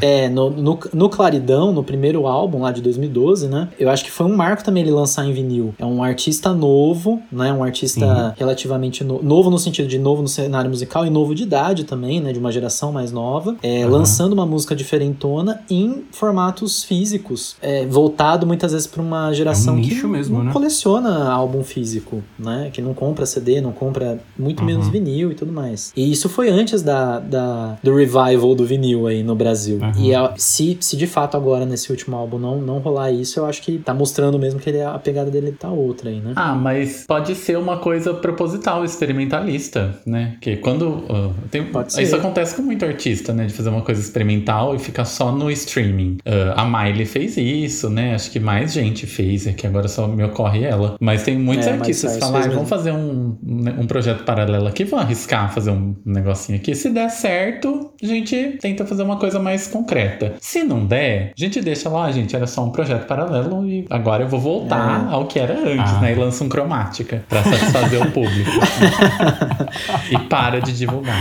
É, no, no, no Claridão, no primeiro álbum lá de 2012, né? Eu acho que foi um marco também ele lançar em vinil. É um artista novo, né? Um artista relativamente no- novo no sentido de novo no cenário musical e novo de idade também, né? De uma geração mais nova. É, Aham. Lançando uma música diferentona em formatos físicos. É, voltado muitas vezes pra uma geração que nicho mesmo, não né? coleciona álbum físico, né? Que não compra CD, não compra muito Uhum. menos vinil e tudo mais. E isso foi antes da, da, do revival do vinil aí no Brasil. Uhum. E a- se, se de fato agora nesse último álbum não, não rolar isso, eu acho que tá mostrando mesmo que ele, a pegada dele tá outra aí, né? Ah, mas pode ser uma coisa proposital, experimentalista, né? Que quando. ah, tem- isso acontece com muito artista, né? De fazer uma coisa experimental e ficar só no streaming. Ah, a Miley fez isso, né? Acho que mais gente fez, é que agora só me ocorre ela. Mas tem muitos É, artistas que falam, ah, vamos fazer um, né, um projeto paralelo aqui, vamos arriscar fazer um negocinho aqui. Se der certo, a gente tenta fazer uma coisa mais concreta. Se não der, a gente deixa lá, gente, era só um projeto paralelo e agora eu vou voltar ao que era antes, Ah. né? E lança um cromática pra satisfazer o público. e para de divulgar.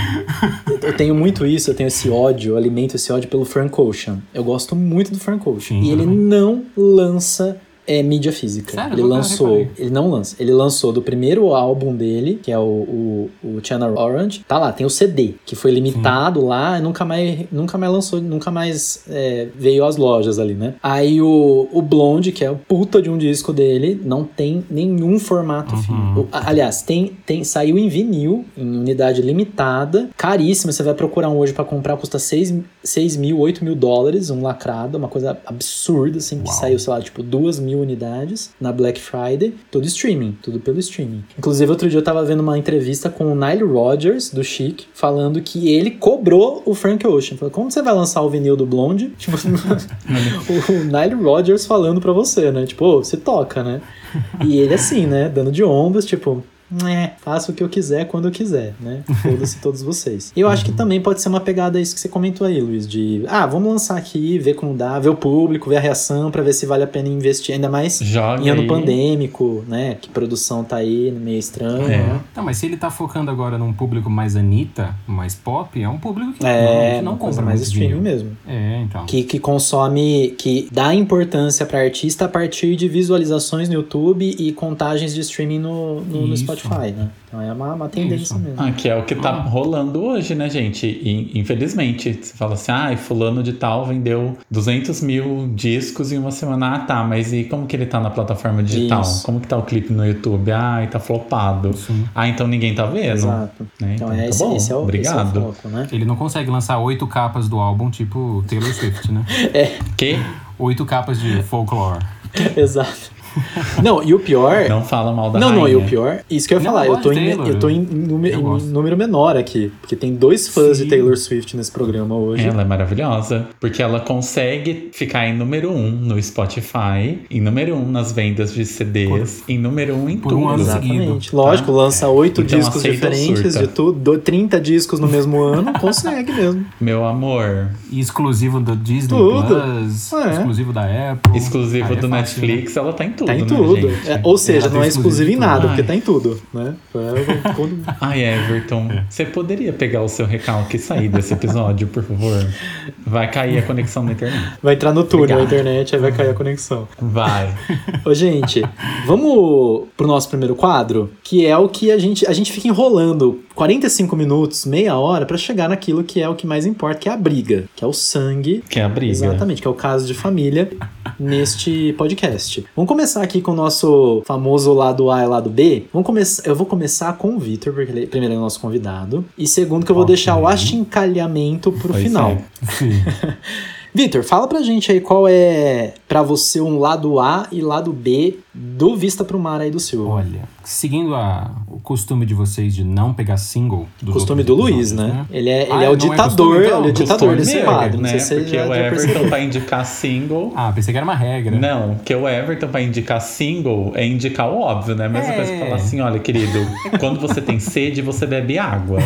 Eu tenho muito isso, eu tenho esse ódio, eu alimento esse ódio pelo Frank Ocean. Eu gosto muito do Frank Ocean. Sim, e ele não lança é, mídia física. Sério? Ele lançou. Ele não lança. Ele lançou do primeiro álbum dele, que é o, o, o Channel Orange. Tá lá, tem o CD, que foi limitado lá e nunca mais, nunca mais lançou, nunca mais é, veio às lojas ali, né? Aí o, o Blonde, que é o puta de um disco dele, não tem nenhum formato Uhum. físico. Aliás, tem, tem, saiu em vinil, em unidade limitada, caríssimo. Você vai procurar um hoje pra comprar, custa 6, 6 mil, 8 mil dólares, um lacrado, uma coisa absurda, assim, que Uau. saiu, sei lá, tipo, 2 mil unidades na Black Friday. Tudo streaming, tudo pelo streaming. Inclusive, outro dia eu tava vendo uma entrevista com o Nile Rodgers, do Chic, falando que ele cobrou o Frank Ocean. Falou, como você vai lançar o vinil do Blonde? Tipo, o Nile Rodgers falando pra você, né? Tipo, ô, você toca, né? E ele assim, né? Dando de ombros, tipo, é, faça o que eu quiser quando eu quiser, né? Foda-se todos vocês. E eu acho que também pode ser uma pegada isso que você comentou aí, Luiz, de ah, vamos lançar aqui, ver como dá, ver o público, ver a reação pra ver se vale a pena investir, ainda mais Joga em ano aí. pandêmico, né? Que produção tá aí meio estranha. É. né? Não, mas se ele tá focando agora num público mais Anitta, mais pop, é um público que É, não coisa compra mais streaming mesmo. É, então. Que, que consome, que dá importância pra artista a partir de visualizações no YouTube e contagens de streaming no, no, no. Spotify. Spotify, né? Então é uma, uma tendência Isso. mesmo. Ah, que é o que tá Ah. rolando hoje, né, gente? E, infelizmente, você fala assim, ah, fulano de tal vendeu 200 mil discos em uma semana. Ah, tá, mas e como que ele tá na plataforma digital? Isso. Como que tá o clipe no YouTube? Ah, tá flopado. Sim. Ah, então ninguém tá vendo. Exato. Né? Então, Então, é tá esse, bom. esse é o, Obrigado. esse é o foco, né? Ele não consegue lançar oito capas do álbum, tipo Taylor Swift, né? Que? Oito capas de folklore. Exato. Não, e o pior. Não fala mal da Não, não, e rainha. o pior, isso que eu ia Não, falar, eu eu tô, em, eu tô em, número, eu em número menor aqui, porque tem dois fãs Sim. de Taylor Swift nesse programa hoje. Ela é maravilhosa, porque ela consegue ficar em número um no Spotify, em número um nas vendas de CDs, em número um em por tudo. um ano Exatamente. seguido, Lógico, tá? lança oito Então discos diferentes de tudo, do- 30 discos no mesmo ano, consegue mesmo. Meu amor, E exclusivo do Disney Tudo. Plus, É. exclusivo da Apple. exclusivo Aí é do né? Netflix, ela tá em tudo, Tá em né, tudo. gente? É, ou seja, Ela não é exclusivo em nada, porque tá em tudo, né? É, quando- Ai, Everton, você poderia pegar o seu recalque e sair desse episódio, por favor? Vai cair a conexão na internet. Vai entrar no túnel a Obrigado. internet, aí vai cair a conexão. Vai. Ô, gente, vamos pro nosso primeiro quadro, que é o que a gente, a gente fica enrolando 45 minutos, meia hora, pra chegar naquilo que é o que mais importa, que é a briga, que é o sangue. Que é a briga. Exatamente, que é o caso de família neste podcast. Vamos começar aqui com o nosso famoso lado A e lado B. Vamos começar, eu vou começar com o Vitor, porque ele primeiro é o nosso convidado, e segundo que eu vou Ok. deixar o achincalhamento pro Pois final. é. Sim. Vitor, fala pra gente aí qual é pra você um lado A e lado B do Vista pro Mar aí do Silva. Olha, seguindo a- o costume de vocês de não pegar single dos costume do Luiz, episódios, né? Ele é, ele Ah, é o não é ditador, costume, então? ele é o ditador Costume desse meu, quadro. Não né? sei se você Porque já, o Everton pra indicar single. Ah, pensei que era uma regra. Não, porque o Everton pra indicar single é indicar o óbvio, né? A mesma É. coisa que falar assim, olha, querido, quando você tem sede, você bebe água,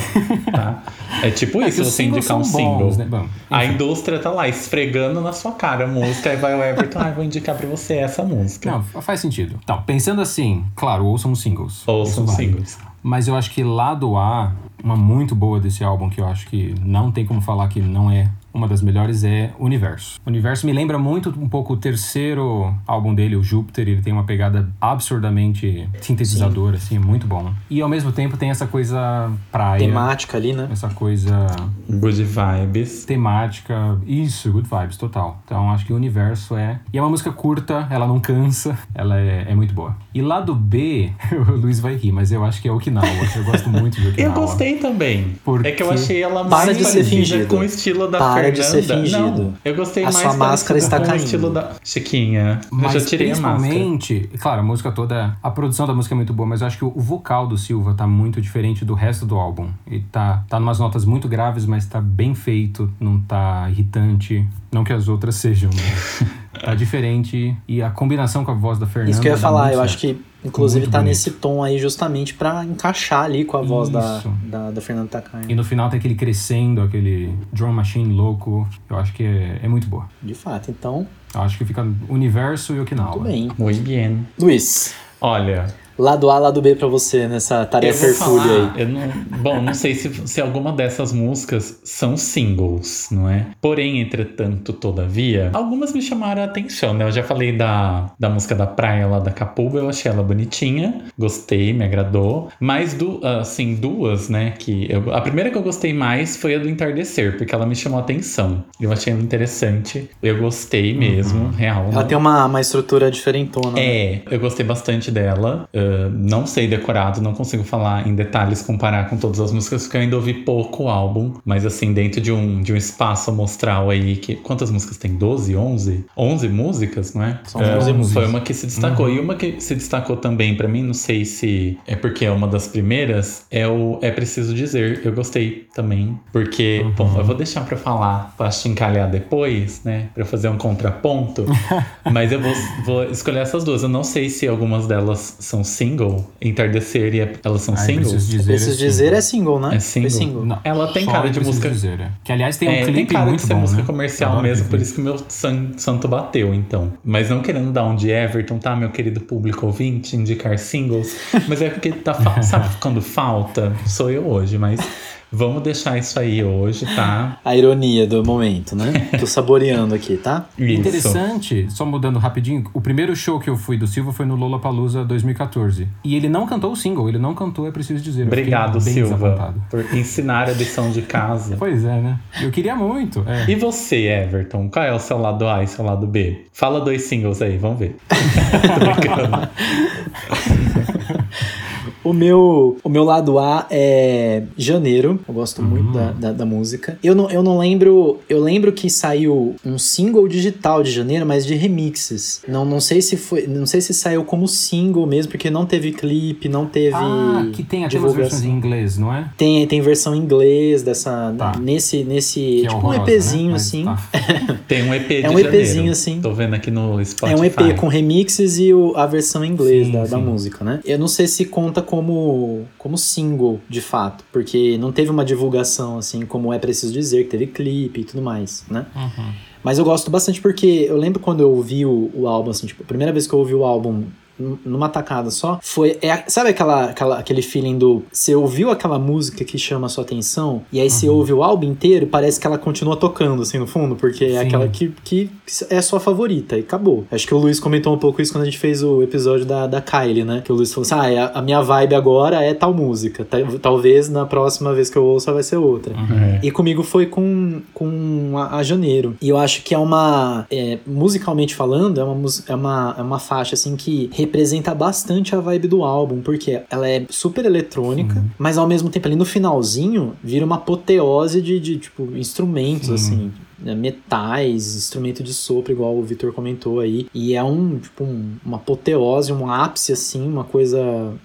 tá? É tipo É isso, você indicar um são single. bons, né? Bom, A indústria tá lá esfregando na sua cara a música, aí vai o Everton, ah, vou indicar pra você essa música. Não, faz sentido. Então, pensando assim, claro, ouçam os singles. Ouçam vale. singles. Mas eu acho que lado A, uma muito boa desse álbum, que eu acho que não tem como falar que não é uma das melhores, é Universo. Universo me lembra muito um pouco o terceiro álbum dele, o Júpiter. Ele tem uma pegada absurdamente sintetizadora, assim, é muito bom. E ao mesmo tempo tem essa coisa praia. Temática ali, né? Essa coisa Good vibes. temática. Isso, good vibes, total. Então acho que o universo é. E é uma música curta, ela não cansa, ela é, é muito boa. E lado B, o Luiz vai rir, mas eu acho que é Okinawa. Eu gosto muito de Eu Okinawa. gostei também. Porque- É que eu achei ela Para mais de ser com o estilo da Para Fernanda. de ser fingido. Não, eu gostei A mais sua máscara está com caindo. o estilo da Chiquinha. Mas eu já tirei a máscara. principalmente, claro, a música toda, a produção da música é muito boa, mas eu acho que o vocal do Silva tá muito diferente do resto do álbum. Ele tá, tá numas notas muito graves, mas tá bem feito, não tá irritante. Não que as outras sejam, mas tá diferente. E a combinação com a voz da Fernanda. Isso que eu ia falar, eu certo. acho que inclusive Muito tá bonito. nesse tom aí justamente pra encaixar ali com a voz da, da, da Fernanda Takai. E no final tem aquele crescendo, aquele drum machine louco. Eu acho que é, é muito boa. De fato, então, Eu acho que fica Universo e Okinawa. muito bem. Muy bien. Luiz, Olha, lado A, lado B pra você nessa tarefa hercúlea aí. eu não, bom, não sei se, se alguma dessas músicas são singles, não é? Porém, entretanto, todavia, algumas me chamaram a atenção, né? Eu já falei da, da música da praia lá da Capuba, eu achei ela bonitinha, gostei, me agradou. Mas, du, assim, duas, né? Que eu, a primeira que eu gostei mais foi a do Entardecer, porque ela me chamou a atenção. Eu achei ela interessante, eu gostei mesmo, real. Ela não- tem uma, uma estrutura diferentona. né? é, eu gostei bastante dela. Uh, não sei decorado, não consigo falar em detalhes, comparar com todas as músicas, porque eu ainda ouvi pouco o álbum. Mas assim, dentro de um, de um espaço amostral aí, que. Quantas músicas tem? 12, 11? 11 músicas, não é? São Uh, 11 músicas. Foi uma que se destacou. E uma que se destacou também pra mim, não sei se é porque é uma das primeiras, é o É Preciso Dizer. Eu gostei também. Porque, bom, eu vou deixar pra falar, pra chincalhar depois, né? Pra fazer um contraponto. Mas eu vou, vou escolher essas duas. Eu não sei se algumas delas são single. Entardecer e elas são singles. preciso dizer, Preciso assim, dizer é single, né? É single? Foi single. Não, Ela tem só cara de música- Dizer, é. Que aliás tem um é, clipe tem cara muito de ser bom, música né? comercial mesmo, por isso que o meu san- santo bateu, então. Mas não querendo dar um de Everton, tá, meu querido público ouvinte, indicar singles. mas é porque tá, fa- sabe quando falta? Sou eu hoje, mas Vamos deixar isso aí hoje, tá? A ironia do momento, né? Tô saboreando aqui, tá? Isso. Interessante, só mudando rapidinho, o primeiro show que eu fui do Silva foi no Lollapalooza 2014. E ele não cantou o single, ele não cantou, é preciso dizer. Eu Obrigado, bem Silva, por ensinar a lição de casa. Pois é, né? Eu queria muito. É. E você, Everton? Qual é o seu lado A e seu lado B? Fala dois singles aí, vamos ver. Tô brincando. O meu, o meu lado A é Janeiro. Eu gosto muito da, da, da música. Eu não, eu não lembro. Eu lembro que saiu um single digital de Janeiro, mas de remixes. Não, não sei se foi. Não sei se saiu como single mesmo, porque não teve clipe, não teve. Ah, que tem aquelas divulgação. versões em inglês, não é? Tem, tem versão em inglês dessa. Tá. Nesse. nesse Que é tipo um horrorosa, EPzinho né? Assim. tá. Tem um EP de É um janeiro. EPzinho, assim. Tô vendo aqui no Spotify. É um EP com remixes e o- a versão em inglês Sim, da, da sim. música, né? Eu não sei se conta como, como single, de fato, porque não teve uma divulgação, assim, como é preciso dizer, que teve clipe e tudo mais, né? Uhum. Mas eu gosto bastante porque eu lembro quando eu ouvi o, o álbum, assim, tipo, a primeira vez que eu ouvi o álbum numa tacada só, foi. É, sabe aquela, aquela, aquele feeling do. Você ouviu aquela música que chama a sua atenção, e aí você ouve o álbum inteiro, parece que ela continua tocando, assim, no fundo, porque é Sim. aquela que, que é a sua favorita, e acabou. Acho que o Luiz comentou um pouco isso quando a gente fez o episódio da, da Kylie, né? Que o Luiz falou assim: ah, é a, a minha vibe agora é tal música. Ta- Talvez na próxima vez que eu ouça vai ser outra. É. E comigo foi com, com a, a Janeiro. E eu acho que é uma. é, musicalmente falando, é uma, é, uma, é uma faixa assim que representa bastante a vibe do álbum, porque ela é super eletrônica, mas ao mesmo tempo ali no finalzinho vira uma apoteose de, de tipo, instrumentos, Sim. assim. Né, Metais, instrumento de sopro, igual o Vitor comentou aí. E é um, tipo, um- uma apoteose, um ápice, assim, uma coisa,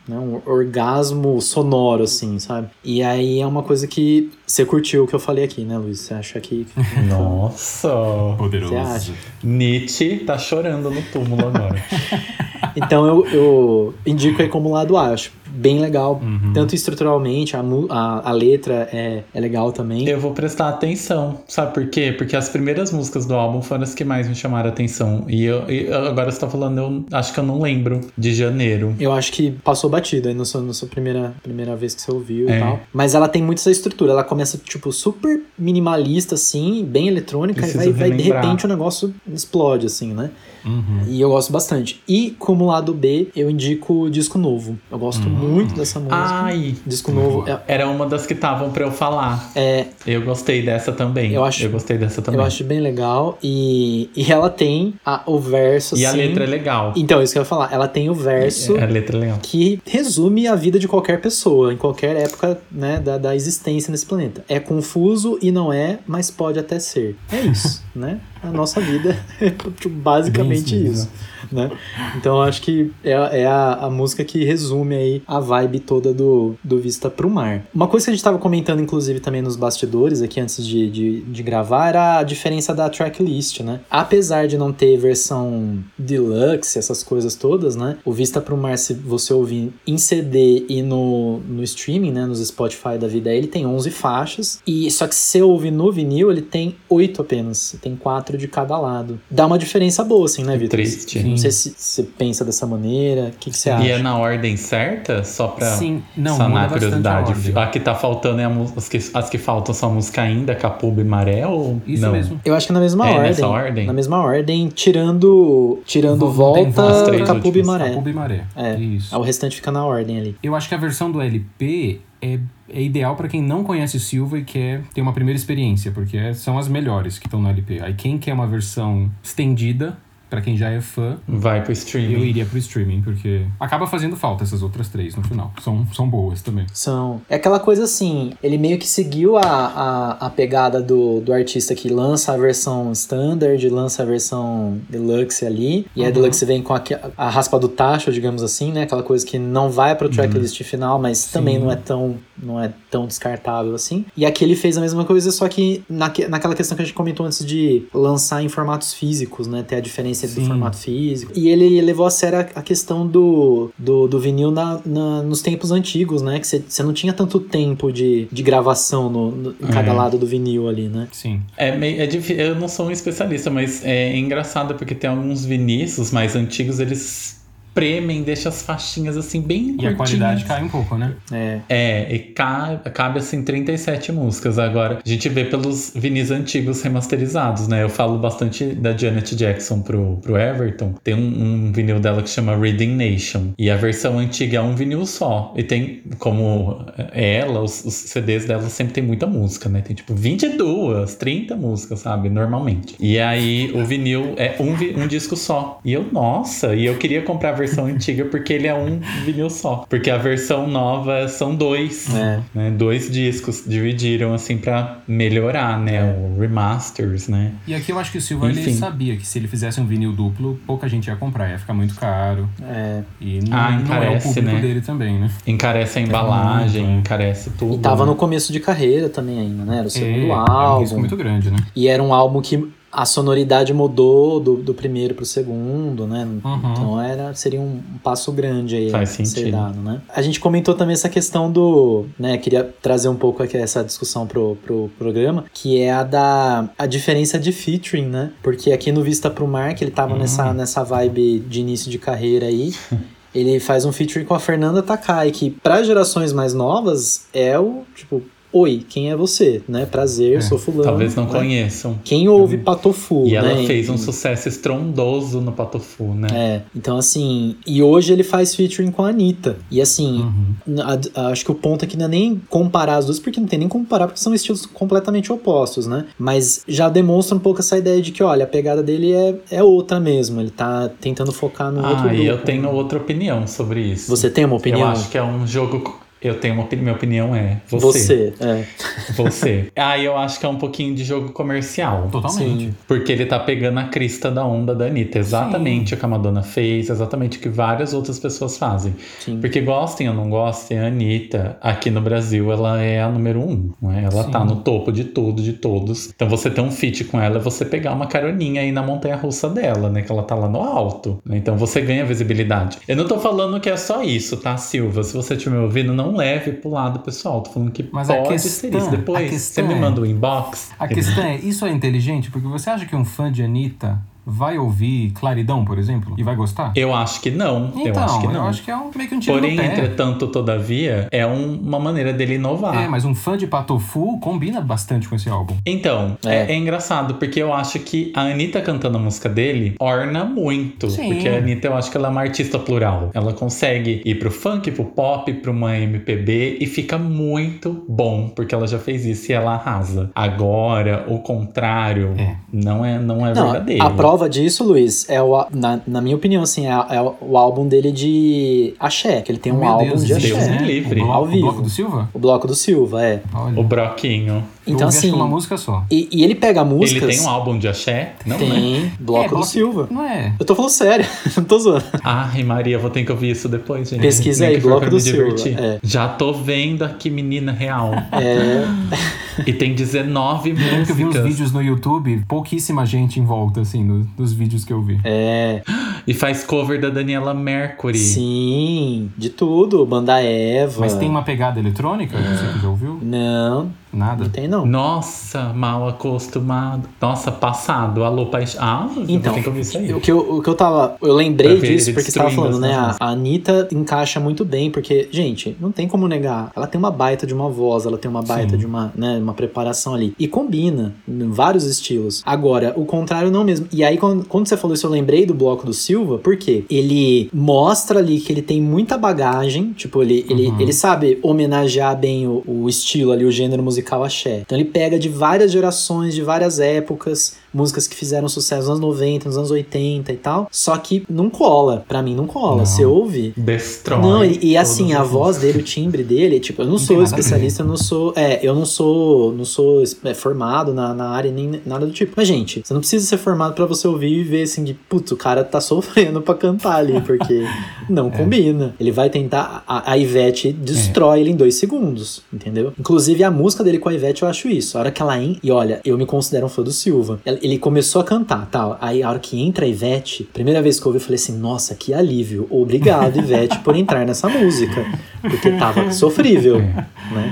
né, um orgasmo sonoro, assim, sabe? E aí é uma coisa que você curtiu o que eu falei aqui, né, Luiz? Você acha que. Nossa! Poderoso. Você acha? Nietzsche tá chorando no túmulo agora. Então eu, eu indico aí como lado A. Eu acho bem legal, Uhum. tanto estruturalmente, a, a, a letra é, é legal também. Eu vou prestar atenção, sabe por quê? Porque as primeiras músicas do álbum foram as que mais me chamaram a atenção. E, eu, e agora você tá falando, eu acho que eu não lembro de janeiro. Eu acho que passou batido aí na sua, na sua primeira, primeira vez que você ouviu É. e tal. Mas ela tem muito essa estrutura. Ela começa, tipo, super minimalista, assim, bem eletrônica, Preciso e vai, vai de repente o negócio explode, assim, né? Uhum. E eu gosto bastante. E como lado B, eu indico o disco novo. Eu gosto Hum. muito dessa música. Ai, Disco novo. é- era uma das que estavam pra eu falar. É, Eu gostei dessa também. Eu acho- gostei dessa também. eu acho bem legal. E, e ela tem a- o verso, E a assim- letra é legal. Então, isso que eu ia falar. Ela tem o verso A letra é legal. que resume a vida de qualquer pessoa, em qualquer época né, da, da existência nesse planeta. É confuso e não é, mas pode até ser. É isso, né? A nossa vida é basicamente isso. Né? Então eu acho que é, é a, a música que resume aí a vibe toda do, do Vista pro Mar. Uma coisa que a gente tava comentando, inclusive, também nos bastidores aqui antes de, de, de gravar, era a diferença da tracklist, né? Apesar de não ter versão deluxe, essas coisas todas, né? O Vista pro Mar, se você ouvir em CD e no, no streaming, né? Nos Spotify da vida, ele tem 11 faixas. E só que se você ouvir no vinil, ele tem 8 apenas. Tem 4 de cada lado. Dá uma diferença boa, assim, né, Vitor? triste. Não sei se você pensa dessa maneira. O que, que você acha? E é na ordem certa? Só pra Sim, não, sanar a bastante a curiosidade. ordem. A, que tá faltando é a. As que, as que faltam são a música ainda, Capuba e Maré ou. Isso não? mesmo. Eu acho que na mesma É, ordem. nessa ordem? Na mesma ordem, tirando, tirando Vou- volta, as três Capuba e. Maré. Capuba e Maré. É. Isso. O restante fica na ordem ali. Eu acho que a versão do LP é, é ideal pra quem não conhece o Silva e quer ter uma primeira experiência, porque é- são as melhores que estão no LP. Aí quem quer uma versão estendida, pra quem já é fã, Vai pro eu streaming. iria pro streaming, porque acaba fazendo falta essas outras três no final. São, são boas também. São. É aquela coisa assim, ele meio que seguiu a, a, a pegada do, do artista que lança a versão standard, lança a versão deluxe ali, e a Uhum. deluxe vem com a, a raspa do tacho, digamos assim, né? Aquela coisa que não vai pro tracklist final, mas também Sim. não é tão não é tão descartável assim. E aqui ele fez a mesma coisa, só que naque, naquela questão que a gente comentou antes de lançar em formatos físicos, né? Ter a diferença do Sim. formato físico. E ele levou a sério a, questão do, do, do vinil na, na- nos tempos antigos, né? Que você não tinha tanto tempo de, de gravação no, no- em cada É. lado do vinil ali, né? Sim. É, meio, é difí- Eu não sou um especialista, mas é engraçado porque tem alguns vinis, os mais antigos, eles premem, deixa as faixinhas assim bem E a curtinhas. qualidade cai um pouco, né? É. É, e ca- cabe assim 37 músicas. Agora, a gente vê pelos vinis antigos remasterizados, né? Eu falo bastante da Janet Jackson pro, pro Everton. Tem um, um vinil dela que chama Reading Nation. E a versão antiga é um vinil só. E tem, como ela, os, os CDs dela sempre tem muita música, né? Tem tipo 22, 30 músicas, sabe? Normalmente. E aí o vinil é um, um disco só. E eu, nossa, e eu queria comprar a versão antiga porque ele é um vinil só. Porque a versão nova são dois. É. né? Dois discos dividiram assim pra melhorar, né? O remasters, né? E aqui eu acho que o Silva ele sabia que se ele fizesse um vinil duplo, pouca gente ia comprar, ia ficar muito caro. É. E não, Ah, não é o encarece, público né? dele também, né? Encarece a embalagem, muito, é. encarece tudo. E tava né? no começo de carreira também ainda, né? Era o segundo é, é um risco álbum. muito grande, né? E era um álbum que a sonoridade mudou do, do primeiro pro segundo, né? Uhum. Então era, seria um passo grande aí Faz sentido. dado, né? A gente comentou também essa questão do, né, queria trazer um pouco aqui essa discussão pro, pro programa, que é a da a diferença de featuring, né? Porque aqui no Vista pro Mar, que ele tava Uhum. nessa, nessa vibe de início de carreira aí, ele faz um featuring com a Fernanda Takai, que para gerações mais novas é o, tipo, Oi, quem é você? Né? Prazer, É, sou fulano. Talvez não né? conheçam. Quem ouve Patofu, E ela né? fez um sucesso estrondoso no Patofu, né? É, então assim, e hoje ele faz featuring com a Anitta. E assim, Uhum. a- a- acho que o ponto aqui não é nem comparar as duas, porque não tem nem como comparar, porque são estilos completamente opostos, né? Mas já demonstra um pouco essa ideia de que, olha, a pegada dele é, é outra mesmo. Ele tá tentando focar no outro Ah, e eu tenho outra opinião sobre isso. Você tem uma opinião? Eu acho que é um jogo. Eu tenho uma opinião. Minha opinião é você. Você, é. Você. ah, eu acho que é um pouquinho de jogo comercial. Totalmente. Sim. Porque ele tá pegando a crista da onda da Anitta. Exatamente o que a Madonna fez, exatamente o que várias outras pessoas fazem. Sim. Porque gostem ou não gostem, a Anitta, aqui no Brasil, ela é a número um. Não é? Ela Sim. tá no topo de tudo, de todos. Então você ter um feat com ela é você pegar uma caroninha aí na montanha russa dela, né? Que ela tá lá no alto. Então você ganha visibilidade. Eu não tô falando que é só isso, tá, Silva? Se você estiver me ouvindo, não leve pro lado pessoal. Tô falando que Mas a pode questão- ser isso. Depois você me é- manda o inbox. A questão é, isso é inteligente? Porque você acha que um fã de Anitta vai ouvir Claridão, por exemplo, e vai gostar? Eu acho que não. Então, eu acho que não. é um, meio que um tiro Porém, no pé. entretanto, todavia, é um- uma maneira dele inovar. É, mas um fã de Patofu combina bastante com esse álbum. Então, É. é. é engraçado, porque eu acho que a Anitta cantando a música dele orna muito. Sim. Porque a Anitta, eu acho que ela é uma artista plural. Ela consegue ir pro funk, pro pop, pra uma MPB e fica muito bom, porque ela já fez isso e ela arrasa. Agora, o contrário, É. não é, não é Não, verdadeiro. a prova disso, Luiz, é o, na, na minha opinião, assim, é, é o álbum dele de axé, que ele tem um Meu álbum Deus, de Deus axé. me livre. O bloco, Ao o vivo. bloco do Silva? O bloco do Silva, é. Olha. O Broquinho. Eu Então, ouvi, acho assim, que uma música só. E, e ele pega músicas... Ele tem um álbum de axé? Não, né? Tem, bloco É, do bloco- Silva. Não é? Eu tô falando sério, não tô zoando. Ai, Maria, vou ter que ouvir isso depois, gente. Pesquisa Nem aí, Bloco do Silva, é. Já tô vendo aqui, menina real. É, E tem 19 Eu lembro que eu vi músicas. vídeos no YouTube, pouquíssima gente em volta, assim, no- dos vídeos que eu vi. é, E faz cover da Daniela Mercury. sim, de tudo, Banda Eva. Mas tem uma pegada eletrônica, você que já ouviu? Não, Nada. não tem não. Nossa, mal acostumado. Nossa, passado. Alô, paixão. Ah, Então, tem que ouvir isso aí. o que, eu, o que eu tava. Eu lembrei disso porque você tava falando, né? A, a Anitta encaixa muito bem, porque, gente, não tem como negar. Ela tem uma baita de uma voz, ela tem uma baita Sim. de uma, né, uma preparação ali. E combina em vários estilos. Agora, o contrário não mesmo. E aí, quando, quando você falou isso, eu lembrei do bloco do Silva, porque ele mostra ali que ele tem muita bagagem. Tipo, ele, ele, Uhum. ele sabe homenagear bem o, o estilo ali, o gênero musical axé. Então ele pega de várias gerações, de várias épocas, músicas que fizeram sucesso nos anos 90, nos anos 80 e tal. Só que não cola. Pra mim não cola. Não. Você ouve. Destrói. Não, e, e assim, a voz dele, o timbre dele, tipo, eu não, Não sou especialista, eu não sou. É, eu não sou. Não sou é, formado na, na área nem nada do tipo. Mas, gente, você não precisa ser formado pra você ouvir e ver assim, que, putz, o cara tá sofrendo pra cantar ali, porque não É. combina. Ele vai tentar. A, a Ivete destrói ele em dois segundos, entendeu? Inclusive, a música dele com a Ivete, eu acho isso. A hora que ela. En... E olha, eu me considero um fã do Silva. Ela- ele começou a cantar, tal. Aí a hora que entra a Ivete, primeira vez que eu ouvi, eu falei assim, nossa, que alívio. Obrigado, Ivete, por entrar nessa música. Porque tava sofrível, né?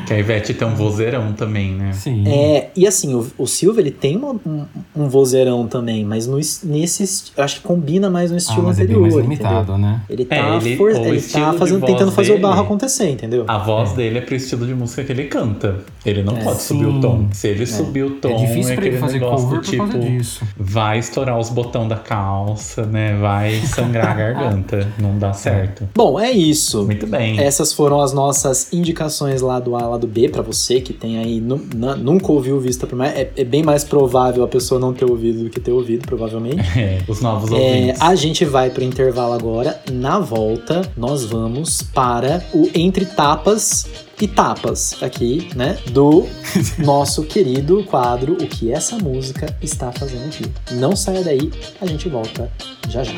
Que a Ivete tem um vozeirão também, né? Sim. É, e assim, o, o Silva, ele tem uma- um, um vozeirão também, mas no, es- nesse, eu acho que combina mais no Ah, estilo mas é bem anterior, mais entendeu? limitado, né? Ele tá, É, ele- for- ele tá fazendo, tentando fazer o barro dele- acontecer, entendeu? A voz dele é pro estilo de música que ele canta. Ele não É. pode subir o tom. Se ele subir o tom, É difícil é pra ele fazer cover tipo, disso. vai estourar os botões da calça, né? Vai sangrar a garganta. Não dá certo. Bom, é isso. Muito bem. Essas foram as nossas indicações lá do A lá do B pra você que tem aí nu- na- nunca ouviu Vista por Mais. É, é bem mais provável a pessoa não ter ouvido do que ter ouvido, provavelmente. É, os novos É, ouvintes. a gente vai pro intervalo agora. Na volta, nós vamos para o Entre Tapas e Tapas aqui, né? Do nosso querido quadro O que essa música está fazendo aqui. Não saia daí, a gente volta já já.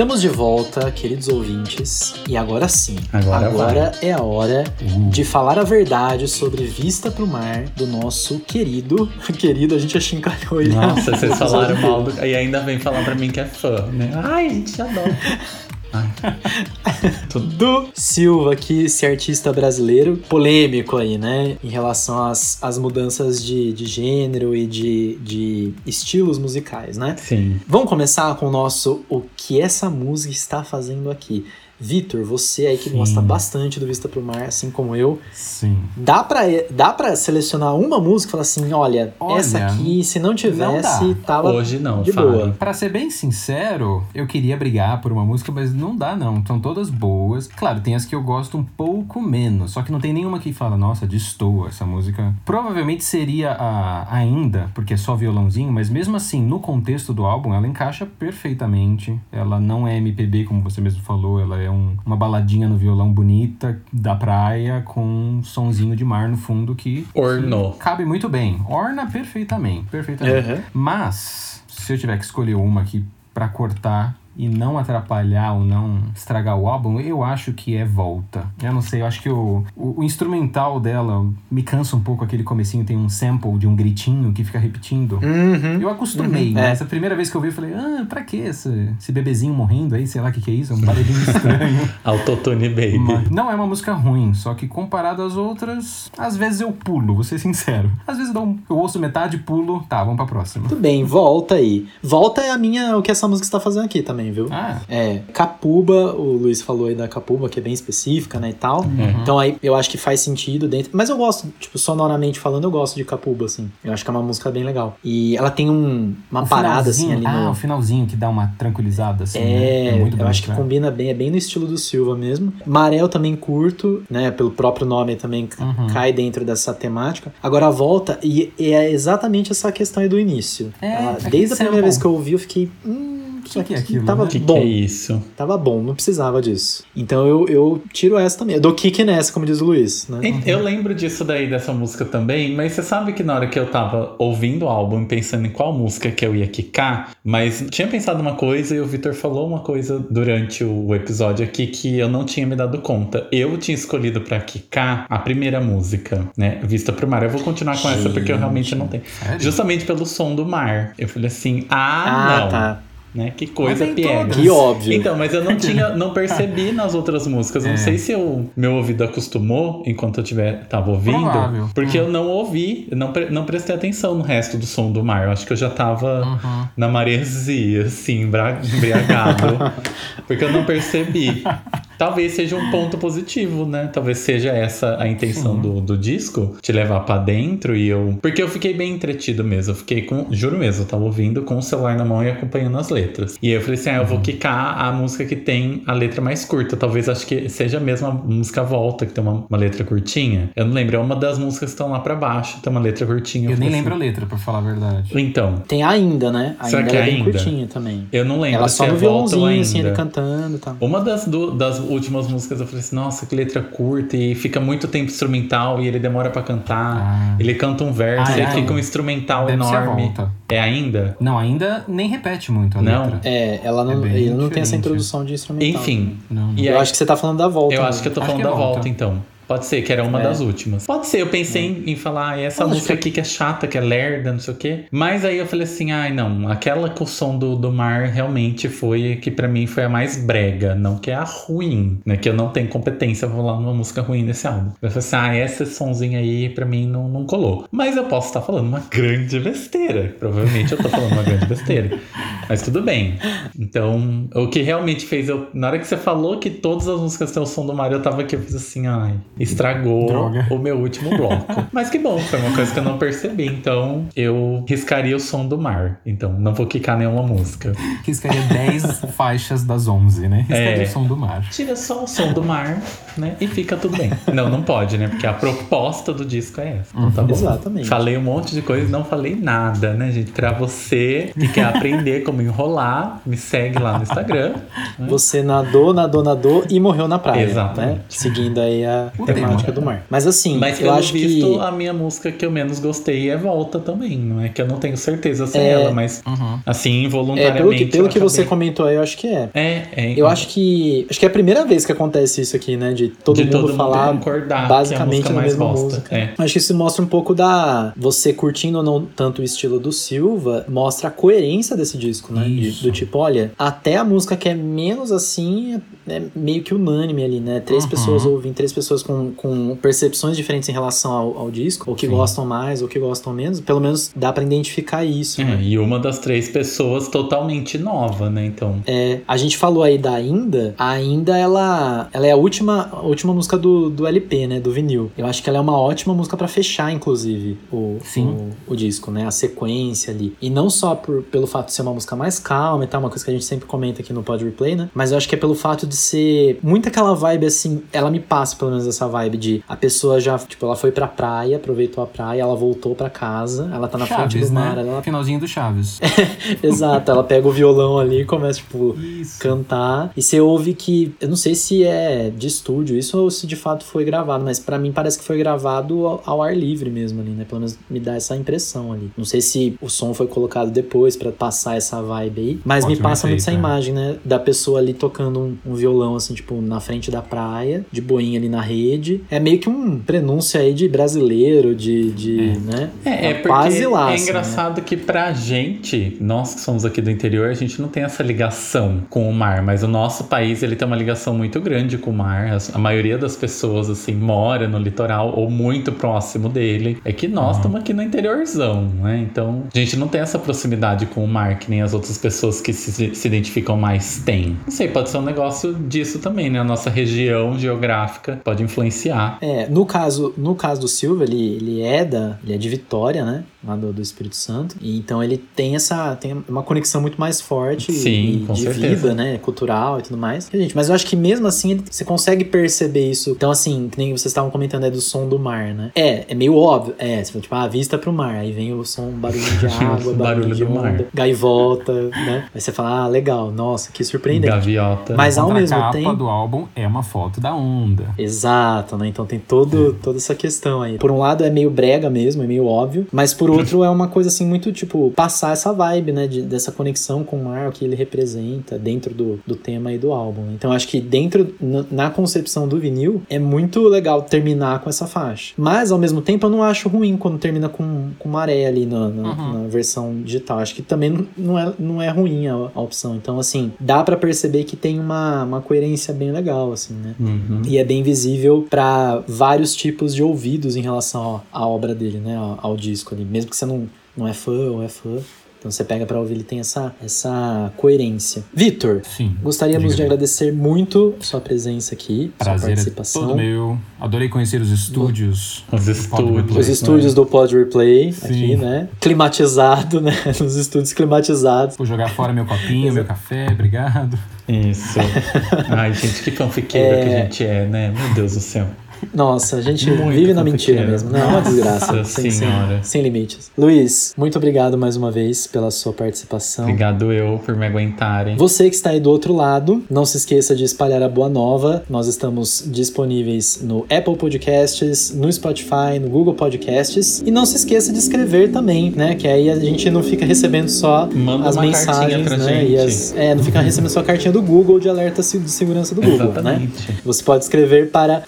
Estamos de volta, queridos ouvintes, e agora sim. Agora é a hora Uh, de falar a verdade sobre Vista pro Mar do nosso querido. Querido, a gente achincalhou ele. Nossa, vocês falaram mal do... E ainda vem falar pra mim que é fã, né? Ai, a gente adora. Do Silva, que esse artista brasileiro, polêmico aí, né? Em relação às, às mudanças de, de gênero e de, de estilos musicais, né? Sim. Vamos começar com o nosso O que essa música está fazendo aqui. Vitor, você aí que Sim. gosta bastante do Vista pro Mar, assim como eu, sim. dá pra, dá pra selecionar uma música e falar assim: olha, Olha, essa aqui, se não tivesse, não tava Hoje não, de fale. boa. Pra ser bem sincero, eu queria brigar por uma música, mas não dá não. São todas boas. Claro, tem as que eu gosto um pouco menos. Só que não tem nenhuma que fala, nossa, destoa essa música. Provavelmente seria a ainda, porque é só violãozinho, mas mesmo assim, no contexto do álbum, ela encaixa perfeitamente. Ela não é MPB, como você mesmo falou, ela é um- uma baladinha no violão bonita da praia com um sonzinho de mar no fundo que Ornou. cabe muito bem. Orna perfeitamente, perfeitamente. Uhum. Mas, se eu tiver que escolher uma aqui pra cortar e não atrapalhar ou não estragar o álbum, eu acho que é Volta. Eu não sei, eu acho que o, o, o instrumental dela me cansa um pouco aquele comecinho, tem um sample de um gritinho que fica repetindo. Uhum. Eu acostumei, Uhum, mas a primeira vez que eu vi, eu falei, ah, pra que esse, esse bebezinho morrendo aí? Sei lá o que, que é isso, é um barulhinho estranho. Autotune Baby. Mas não é uma música ruim, só que comparado às outras, às vezes eu pulo, vou ser sincero. Às vezes eu, um- eu ouço metade, pulo, tá, vamos pra próxima. Tudo bem, volta aí. Volta é a minha, o que essa música está fazendo aqui também, viu? Ah, É, Capuba, o Luiz falou aí da Capuba, que é bem específica, né, e tal. Uhum. Então aí eu acho que faz sentido dentro. Mas eu gosto, tipo, sonoramente falando, eu gosto de Capuba, assim. Eu acho que é uma música bem legal. E ela tem um- uma o parada, assim, ali Ah, no. o finalzinho que dá uma tranquilizada, assim, É, né? muito eu acho que né? combina bem, é bem no estilo do Silva mesmo. Maré eu também curto, né? Pelo próprio nome também Uhum. cai dentro dessa temática. Agora a volta, e, e é exatamente essa questão aí do início. É, Ela- aquele desde a primeira sample. vez que eu ouvi, eu fiquei. Hum, Que que é aqui aquilo, tava né? O que, que bom. é isso? Tava bom, não precisava disso. Então eu, eu tiro essa também. Eu dou kick nessa, como diz o Luiz, né? E- Eu lembro disso daí, dessa música também, mas você sabe que na hora que eu tava ouvindo o álbum, pensando em qual música que eu ia quicar, mas tinha pensado uma coisa e o Vitor falou uma coisa durante o episódio aqui que eu não tinha me dado conta. Eu tinha escolhido pra quicar a primeira música, né? Vista pro mar. Eu vou continuar com essa porque eu realmente não tenho. Sério? Justamente pelo som do mar. Eu falei assim, ah, Ah, não. tá. Né? Que coisa piega. todas. Que óbvio. Então, mas eu não tinha, não percebi nas outras músicas. Não É. sei se eu, meu ouvido acostumou enquanto eu tiver, tava ouvindo. Provável. Porque Hum. eu não ouvi, não, pre- não prestei atenção no resto do som do mar. Eu acho que eu já tava Uhum. na maresia, assim, embriagado. porque eu não percebi. Talvez seja um ponto positivo, né? Talvez seja essa a intenção Sim. do, do disco, te levar pra dentro e eu. Porque eu fiquei bem entretido mesmo. Eu fiquei com. Juro mesmo, eu tava ouvindo com o celular na mão e acompanhando as letras. E aí eu falei assim: ah, eu vou Uhum. quicar a música que tem a letra mais curta. Talvez acho que seja a mesma música Volta, que tem uma, uma letra curtinha. Eu não lembro, é uma das músicas que estão lá pra baixo, tem uma letra curtinha. Eu nem falei lembro a assim, letra, pra falar a verdade. Então, Tem ainda, né? Será Ainda que ela é bem ainda? curtinha também. eu não lembro Ela se só é no Volta ou violãozinho, assim, ele cantando e tal. Uma das, du- das últimas músicas eu falei assim, nossa, que letra curta e fica muito tempo instrumental e ele demora pra cantar. Ah. Ele canta um verso Ah, e é? fica um instrumental Deve ser a enorme. volta. É ainda? Não, ainda nem repete muito a Não. letra. É, ela não, É ele não tem essa introdução de instrumental. Enfim. Não, não. E Eu aí- acho que você tá falando da volta. Eu né? acho que eu tô Acho falando que é da volta, volta. então. Pode ser, que era uma É. das últimas. Pode ser, eu pensei em, em falar, "Ah, essa acho música que- aqui que é chata, que é lerda, não sei o quê. Mas aí eu falei assim, ai não, aquela com o som do, do mar realmente foi, que pra mim foi a mais brega, não que é a ruim, né? Que eu não tenho competência pra falar numa música ruim nesse álbum. Eu falei assim, ah, esse sonzinho aí pra mim não, não colou. Mas eu posso estar falando uma grande besteira. Provavelmente eu tô falando uma grande besteira. Mas tudo bem. Então, o que realmente fez eu. Na hora que você falou que todas as músicas têm o som do mar, eu tava aqui, eu fiz assim, ai, estragou Droga. o meu último bloco. Mas que bom, foi uma coisa que eu não percebi. Então, eu riscaria o som do mar. Então, não vou quicar nenhuma música. Riscaria 10 faixas das 11, né? Riscaria É. o som do mar. Tira só o som do mar, né? E fica tudo bem. Não, não pode, né? Porque a proposta do disco é essa. Então, tá bom. Exatamente. Falei um monte de coisa e não falei nada, né, gente? Pra você que quer aprender como enrolar, me segue lá no Instagram. Você nadou, nadou, nadou e morreu na praia. Exatamente. Né? Seguindo aí a O temática tema. do mar. Mas assim, Mas eu acho visto, que. a minha música que eu menos gostei é Volta também. Não é que eu não tenho certeza se é, É. ela, mas Uhum. assim, É, involuntariamente. pelo que, pelo que você comentou aí, eu acho que é. É, é. Eu acho que. Acho que é a primeira vez que acontece isso aqui, né? De todo de mundo todo falar mundo concordar basicamente que é a mesma mais bosta. música. É. Acho que isso mostra um pouco da. Você curtindo ou não tanto o estilo do Silva, mostra a coerência desse disco, né? De- Isso. do tipo, olha, até a música que é menos assim é meio que unânime ali, né? Três Uhum. pessoas ouvem, três pessoas com, com percepções diferentes em relação ao, ao disco, ou que Sim. gostam mais, ou que gostam menos. Pelo menos dá pra identificar isso, né? É, e uma das três pessoas totalmente nova, né? Então. É, a gente falou aí da Ainda. A Ainda, ela, ela é a última, a última música do, do LP, né? Do vinil. Eu acho que ela é uma ótima música pra fechar, inclusive, o, Sim. o, o disco, né? A sequência ali. E não só por, pelo fato de ser uma música mais calma e tal, uma coisa que a gente sempre comenta aqui no Pod Replay, né? Mas eu acho que é pelo fato de ser muito aquela vibe assim. Ela me passa, pelo menos, essa vibe de a pessoa já, tipo, ela foi pra praia, aproveitou a praia, ela voltou pra casa, ela tá na frente Chaves, do mar, né? ela Finalzinho do Chaves. Exato, ela pega o violão ali e começa, tipo, Isso. cantar. E você ouve que. Eu não sei se é de estúdio isso ou se de fato foi gravado, mas pra mim parece que foi gravado ao, ao ar livre mesmo ali, né? Pelo menos me dá essa impressão ali. Não sei se o som foi colocado depois pra passar essa vibe aí, mas Pode me passa ter muito essa feito, é. imagem, né? Da pessoa ali tocando um, um violão, assim, tipo, na frente da praia, de boinha ali na rede. É meio que um prenúncio aí de brasileiro, de. de né? É, é porque quase lá. é assim, né? engraçado que pra gente, nós que somos aqui do interior, a gente não tem essa ligação com o mar, mas o nosso país ele tem uma ligação muito grande com o mar. A maioria das pessoas assim mora no litoral ou muito próximo dele. É que nós estamos aqui no interiorzão, né? Então a gente não tem essa proximidade com o mar que nem as outras pessoas que se, se identificam mais têm. Não sei, pode ser um negócio disso também, né? A nossa região geográfica pode influenciar. É, no caso, no caso do Silva, ele, ele é da, ele é de Vitória, né? Lá do, do Espírito Santo. E então ele tem essa, tem uma conexão muito mais forte Sim, e com de certeza. vida, né? Cultural e tudo mais. Gente, mas eu acho que mesmo assim ele- você consegue perceber isso. Então assim, que nem vocês estavam comentando é do som do mar, né? É, é meio óbvio. É, você fala, tipo, ah, vista pro mar. Aí vem o som, barulho de água, barulho, Barulho de do mar. onda, gaivota, né? Aí você fala, ah, legal, nossa, que surpreendente. Gaviota. Mas ao mesmo capa tempo do álbum é uma foto da onda. Exato, né? Então tem todo, toda essa questão aí. Por um lado é meio brega mesmo, é meio óbvio, mas por outro é uma coisa assim muito tipo passar essa vibe, né? de- dessa conexão com o mar, o que ele representa dentro do, do tema aí do álbum. Então acho que dentro, na, concepção do vinil, é muito legal terminar com essa faixa. Mas ao mesmo tempo eu não acho ruim quando termina com, com maré ali na, na, Uhum. na versão digital. Acho que também não- não é, não é ruim a, a opção. Então, assim, dá pra perceber que tem uma, uma coerência bem legal, assim, né? Uhum. E é bem visível para vários tipos de ouvidos em relação à à obra dele, né? Ao, ao disco ali. Mesmo que você não, não é fã ou é fã. Então você pega pra ouvir, ele tem essa, essa coerência. Vitor, Sim. gostaríamos Diga de agradecer muito sua presença aqui, sua Prazer é participação. todo meu. Adorei conhecer os estúdios. Os estúdios. Os estúdios do Pod Replay Sim. aqui, né? Climatizado, né? Nos estúdios climatizados. Vou jogar fora meu copinho, meu café, obrigado. Isso. Ai, gente, que fanfiqueira É. que a gente é, né? Meu Deus do céu. Nossa, a gente Muito vive na mentira mesmo. Não, é uma desgraça. Sem, sem, sem limites. Luiz, muito obrigado mais uma vez pela sua participação. Obrigado eu por me aguentarem. Você que está aí do outro lado, não se esqueça de espalhar a boa nova. Nós estamos disponíveis no Apple Podcasts, no Spotify, no Google Podcasts. E não se esqueça de escrever também, né? Que aí a gente não fica recebendo só Manda as mensagens, pra né? gente. E as, é, não fica recebendo só a cartinha do Google de alerta de segurança do Google, né? Exatamente. Você pode escrever para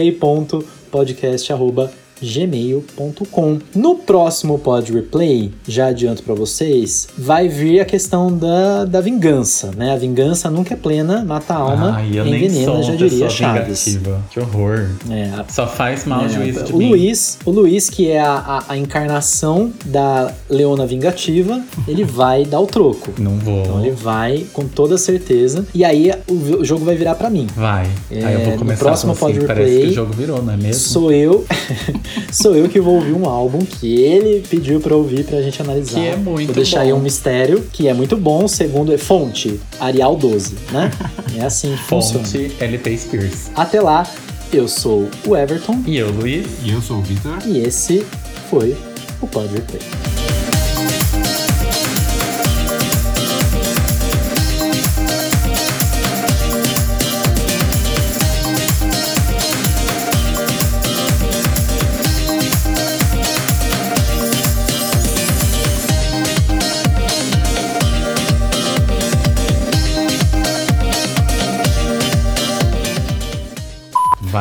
play.podcast.com podreplay.podcast@gmail.com. No próximo Pod Replay, já adianto para vocês, vai vir a questão da, da vingança, né? A vingança nunca é plena, mata a alma, sou envenena, já diria Chaves. vingativa. Que horror. É, a- Só faz mal é, juízo de o mim. Luiz, o Luiz, que é a, a- a encarnação da Leona Vingativa, ele vai dar o troco. Não vou. Então ele vai com toda certeza. E aí o, o jogo vai virar para mim. Vai. É, Aí eu vou no começar próximo com assim, Pod parece Replay, que o jogo virou, não é mesmo? Sou eu, sou eu que vou ouvir um álbum que ele pediu pra ouvir pra gente analisar. Que é muito Vou deixar aí bom. um mistério, que é muito bom, segundo é fonte, Arial 12, né? É assim que funciona. Fonte LP Spears. Até lá, eu sou o Everton E eu, Luiz? E eu sou o Vitor. e esse foi o Pod Replay.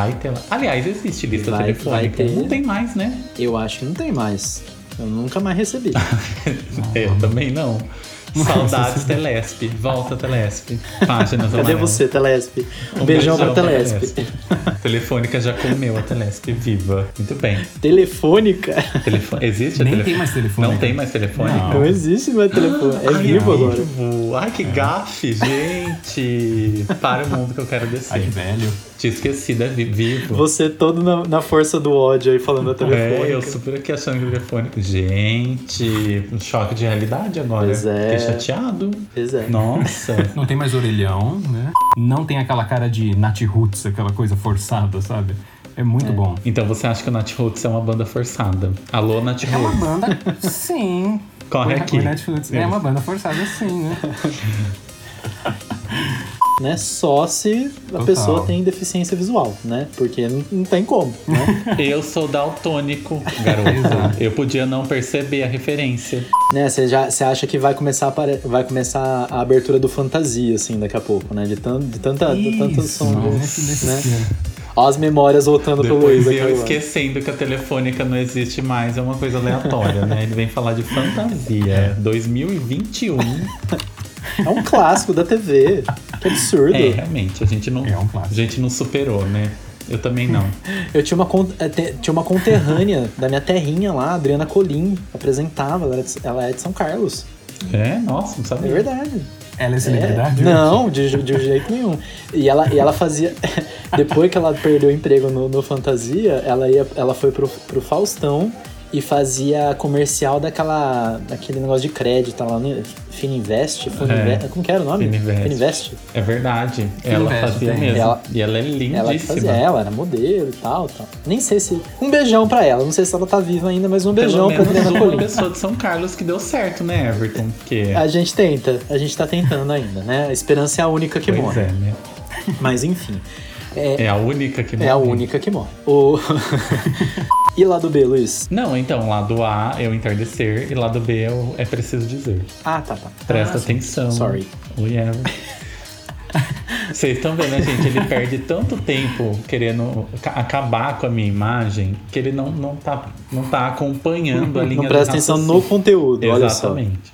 Vai ter lá. Aliás, existe lista Vai- telefônica. vai ter. Não tem mais, né? Eu acho que não tem mais. Eu nunca mais recebi. Eu também não. Saudades Telesp. Volta Telesp. Páginas Cadê amarelas. você, Telesp? Um, Um beijão, pra pra Telesp. Telefônica já comeu a Telesp viva. Muito bem. Telefônica? Telefone... Existe a Nem telefone? tem mais telefone. Não tem mais telefone? Não. Não existe mais telefone. É Ai, vivo ai, agora. bu- Ai, que gafe, gente. Para o mundo que eu quero descer. Ai, que velho. Tinha esquecido, é vi- vivo. Você todo na, na força do ódio aí falando a telefônica. É, eu super aqui achando telefone. Gente, um choque de realidade agora. Pois é. Fiquei chateado. Pois é. Nossa. Não tem mais orelhão, né? Não tem aquela cara de Nat Roots, aquela coisa forçada, sabe? É muito bom. Então você acha que o Nat Roots é uma banda forçada? Alô, Nat É uma Roots. banda, sim. Corre O- aqui. O Nat Roots é uma banda forçada, sim, né? Né? Só se a Total. pessoa tem deficiência visual, né? Porque não, não tem como, né? Eu sou daltônico, garoto. Eu podia não perceber a referência. né? Você já você acha que vai começar a, vai começar a abertura do fantasia assim daqui a pouco, né? De tanto de tanta de tanto som, nesse né? Ó as memórias voltando pro Luiz Depois aqui eu agora. esquecendo que a telefônica não existe mais, é uma coisa aleatória, né? Ele vem falar de fantasia. 2021. É um clássico da TV. Que absurdo. É, realmente, a gente não, É um a gente não superou, né? Eu também não. Eu tinha uma, te- tinha uma conterrânea da minha terrinha lá, a Adriana Colim, apresentava, ela, ela é de São Carlos. É, nossa, não É sabia. verdade. Ela é É, celebridade? não, de, de jeito nenhum. E ela, e ela fazia. Depois que ela perdeu o emprego no, no Fantasia, ela, ia, ela foi pro, pro Faustão e fazia comercial daquela. daquele negócio de crédito lá no Fininvest. Fininvest Como que era o nome? Fininvest. Fininvest. É verdade. Ela Fininvest, fazia tem. mesmo. Ela- e ela é lindíssima. Ela fazia, ela era modelo e tal, tal. Nem sei se. Um beijão pra ela. Não sei se ela tá viva ainda, mas um beijão pra menos Adriana uma Colim. pessoa de São Carlos que deu certo, né, Everton? Porque... A gente tenta, a gente tá tentando ainda, né? A esperança é a única que pois morre. é, né? Mas enfim. É, É a única que é a morre. única que morre. O... e lá do B, Luiz? Não, então, lado A é o entardecer e lado B é, o é preciso dizer. Ah, tá, tá. Presta Ah, atenção. Sorry. Oi, Eva. Vocês estão vendo, né, gente? Ele perde tanto tempo querendo ca- acabar com a minha imagem que ele não, não, tá, não tá acompanhando a linha Não presta atenção no conteúdo, olha só. Exatamente.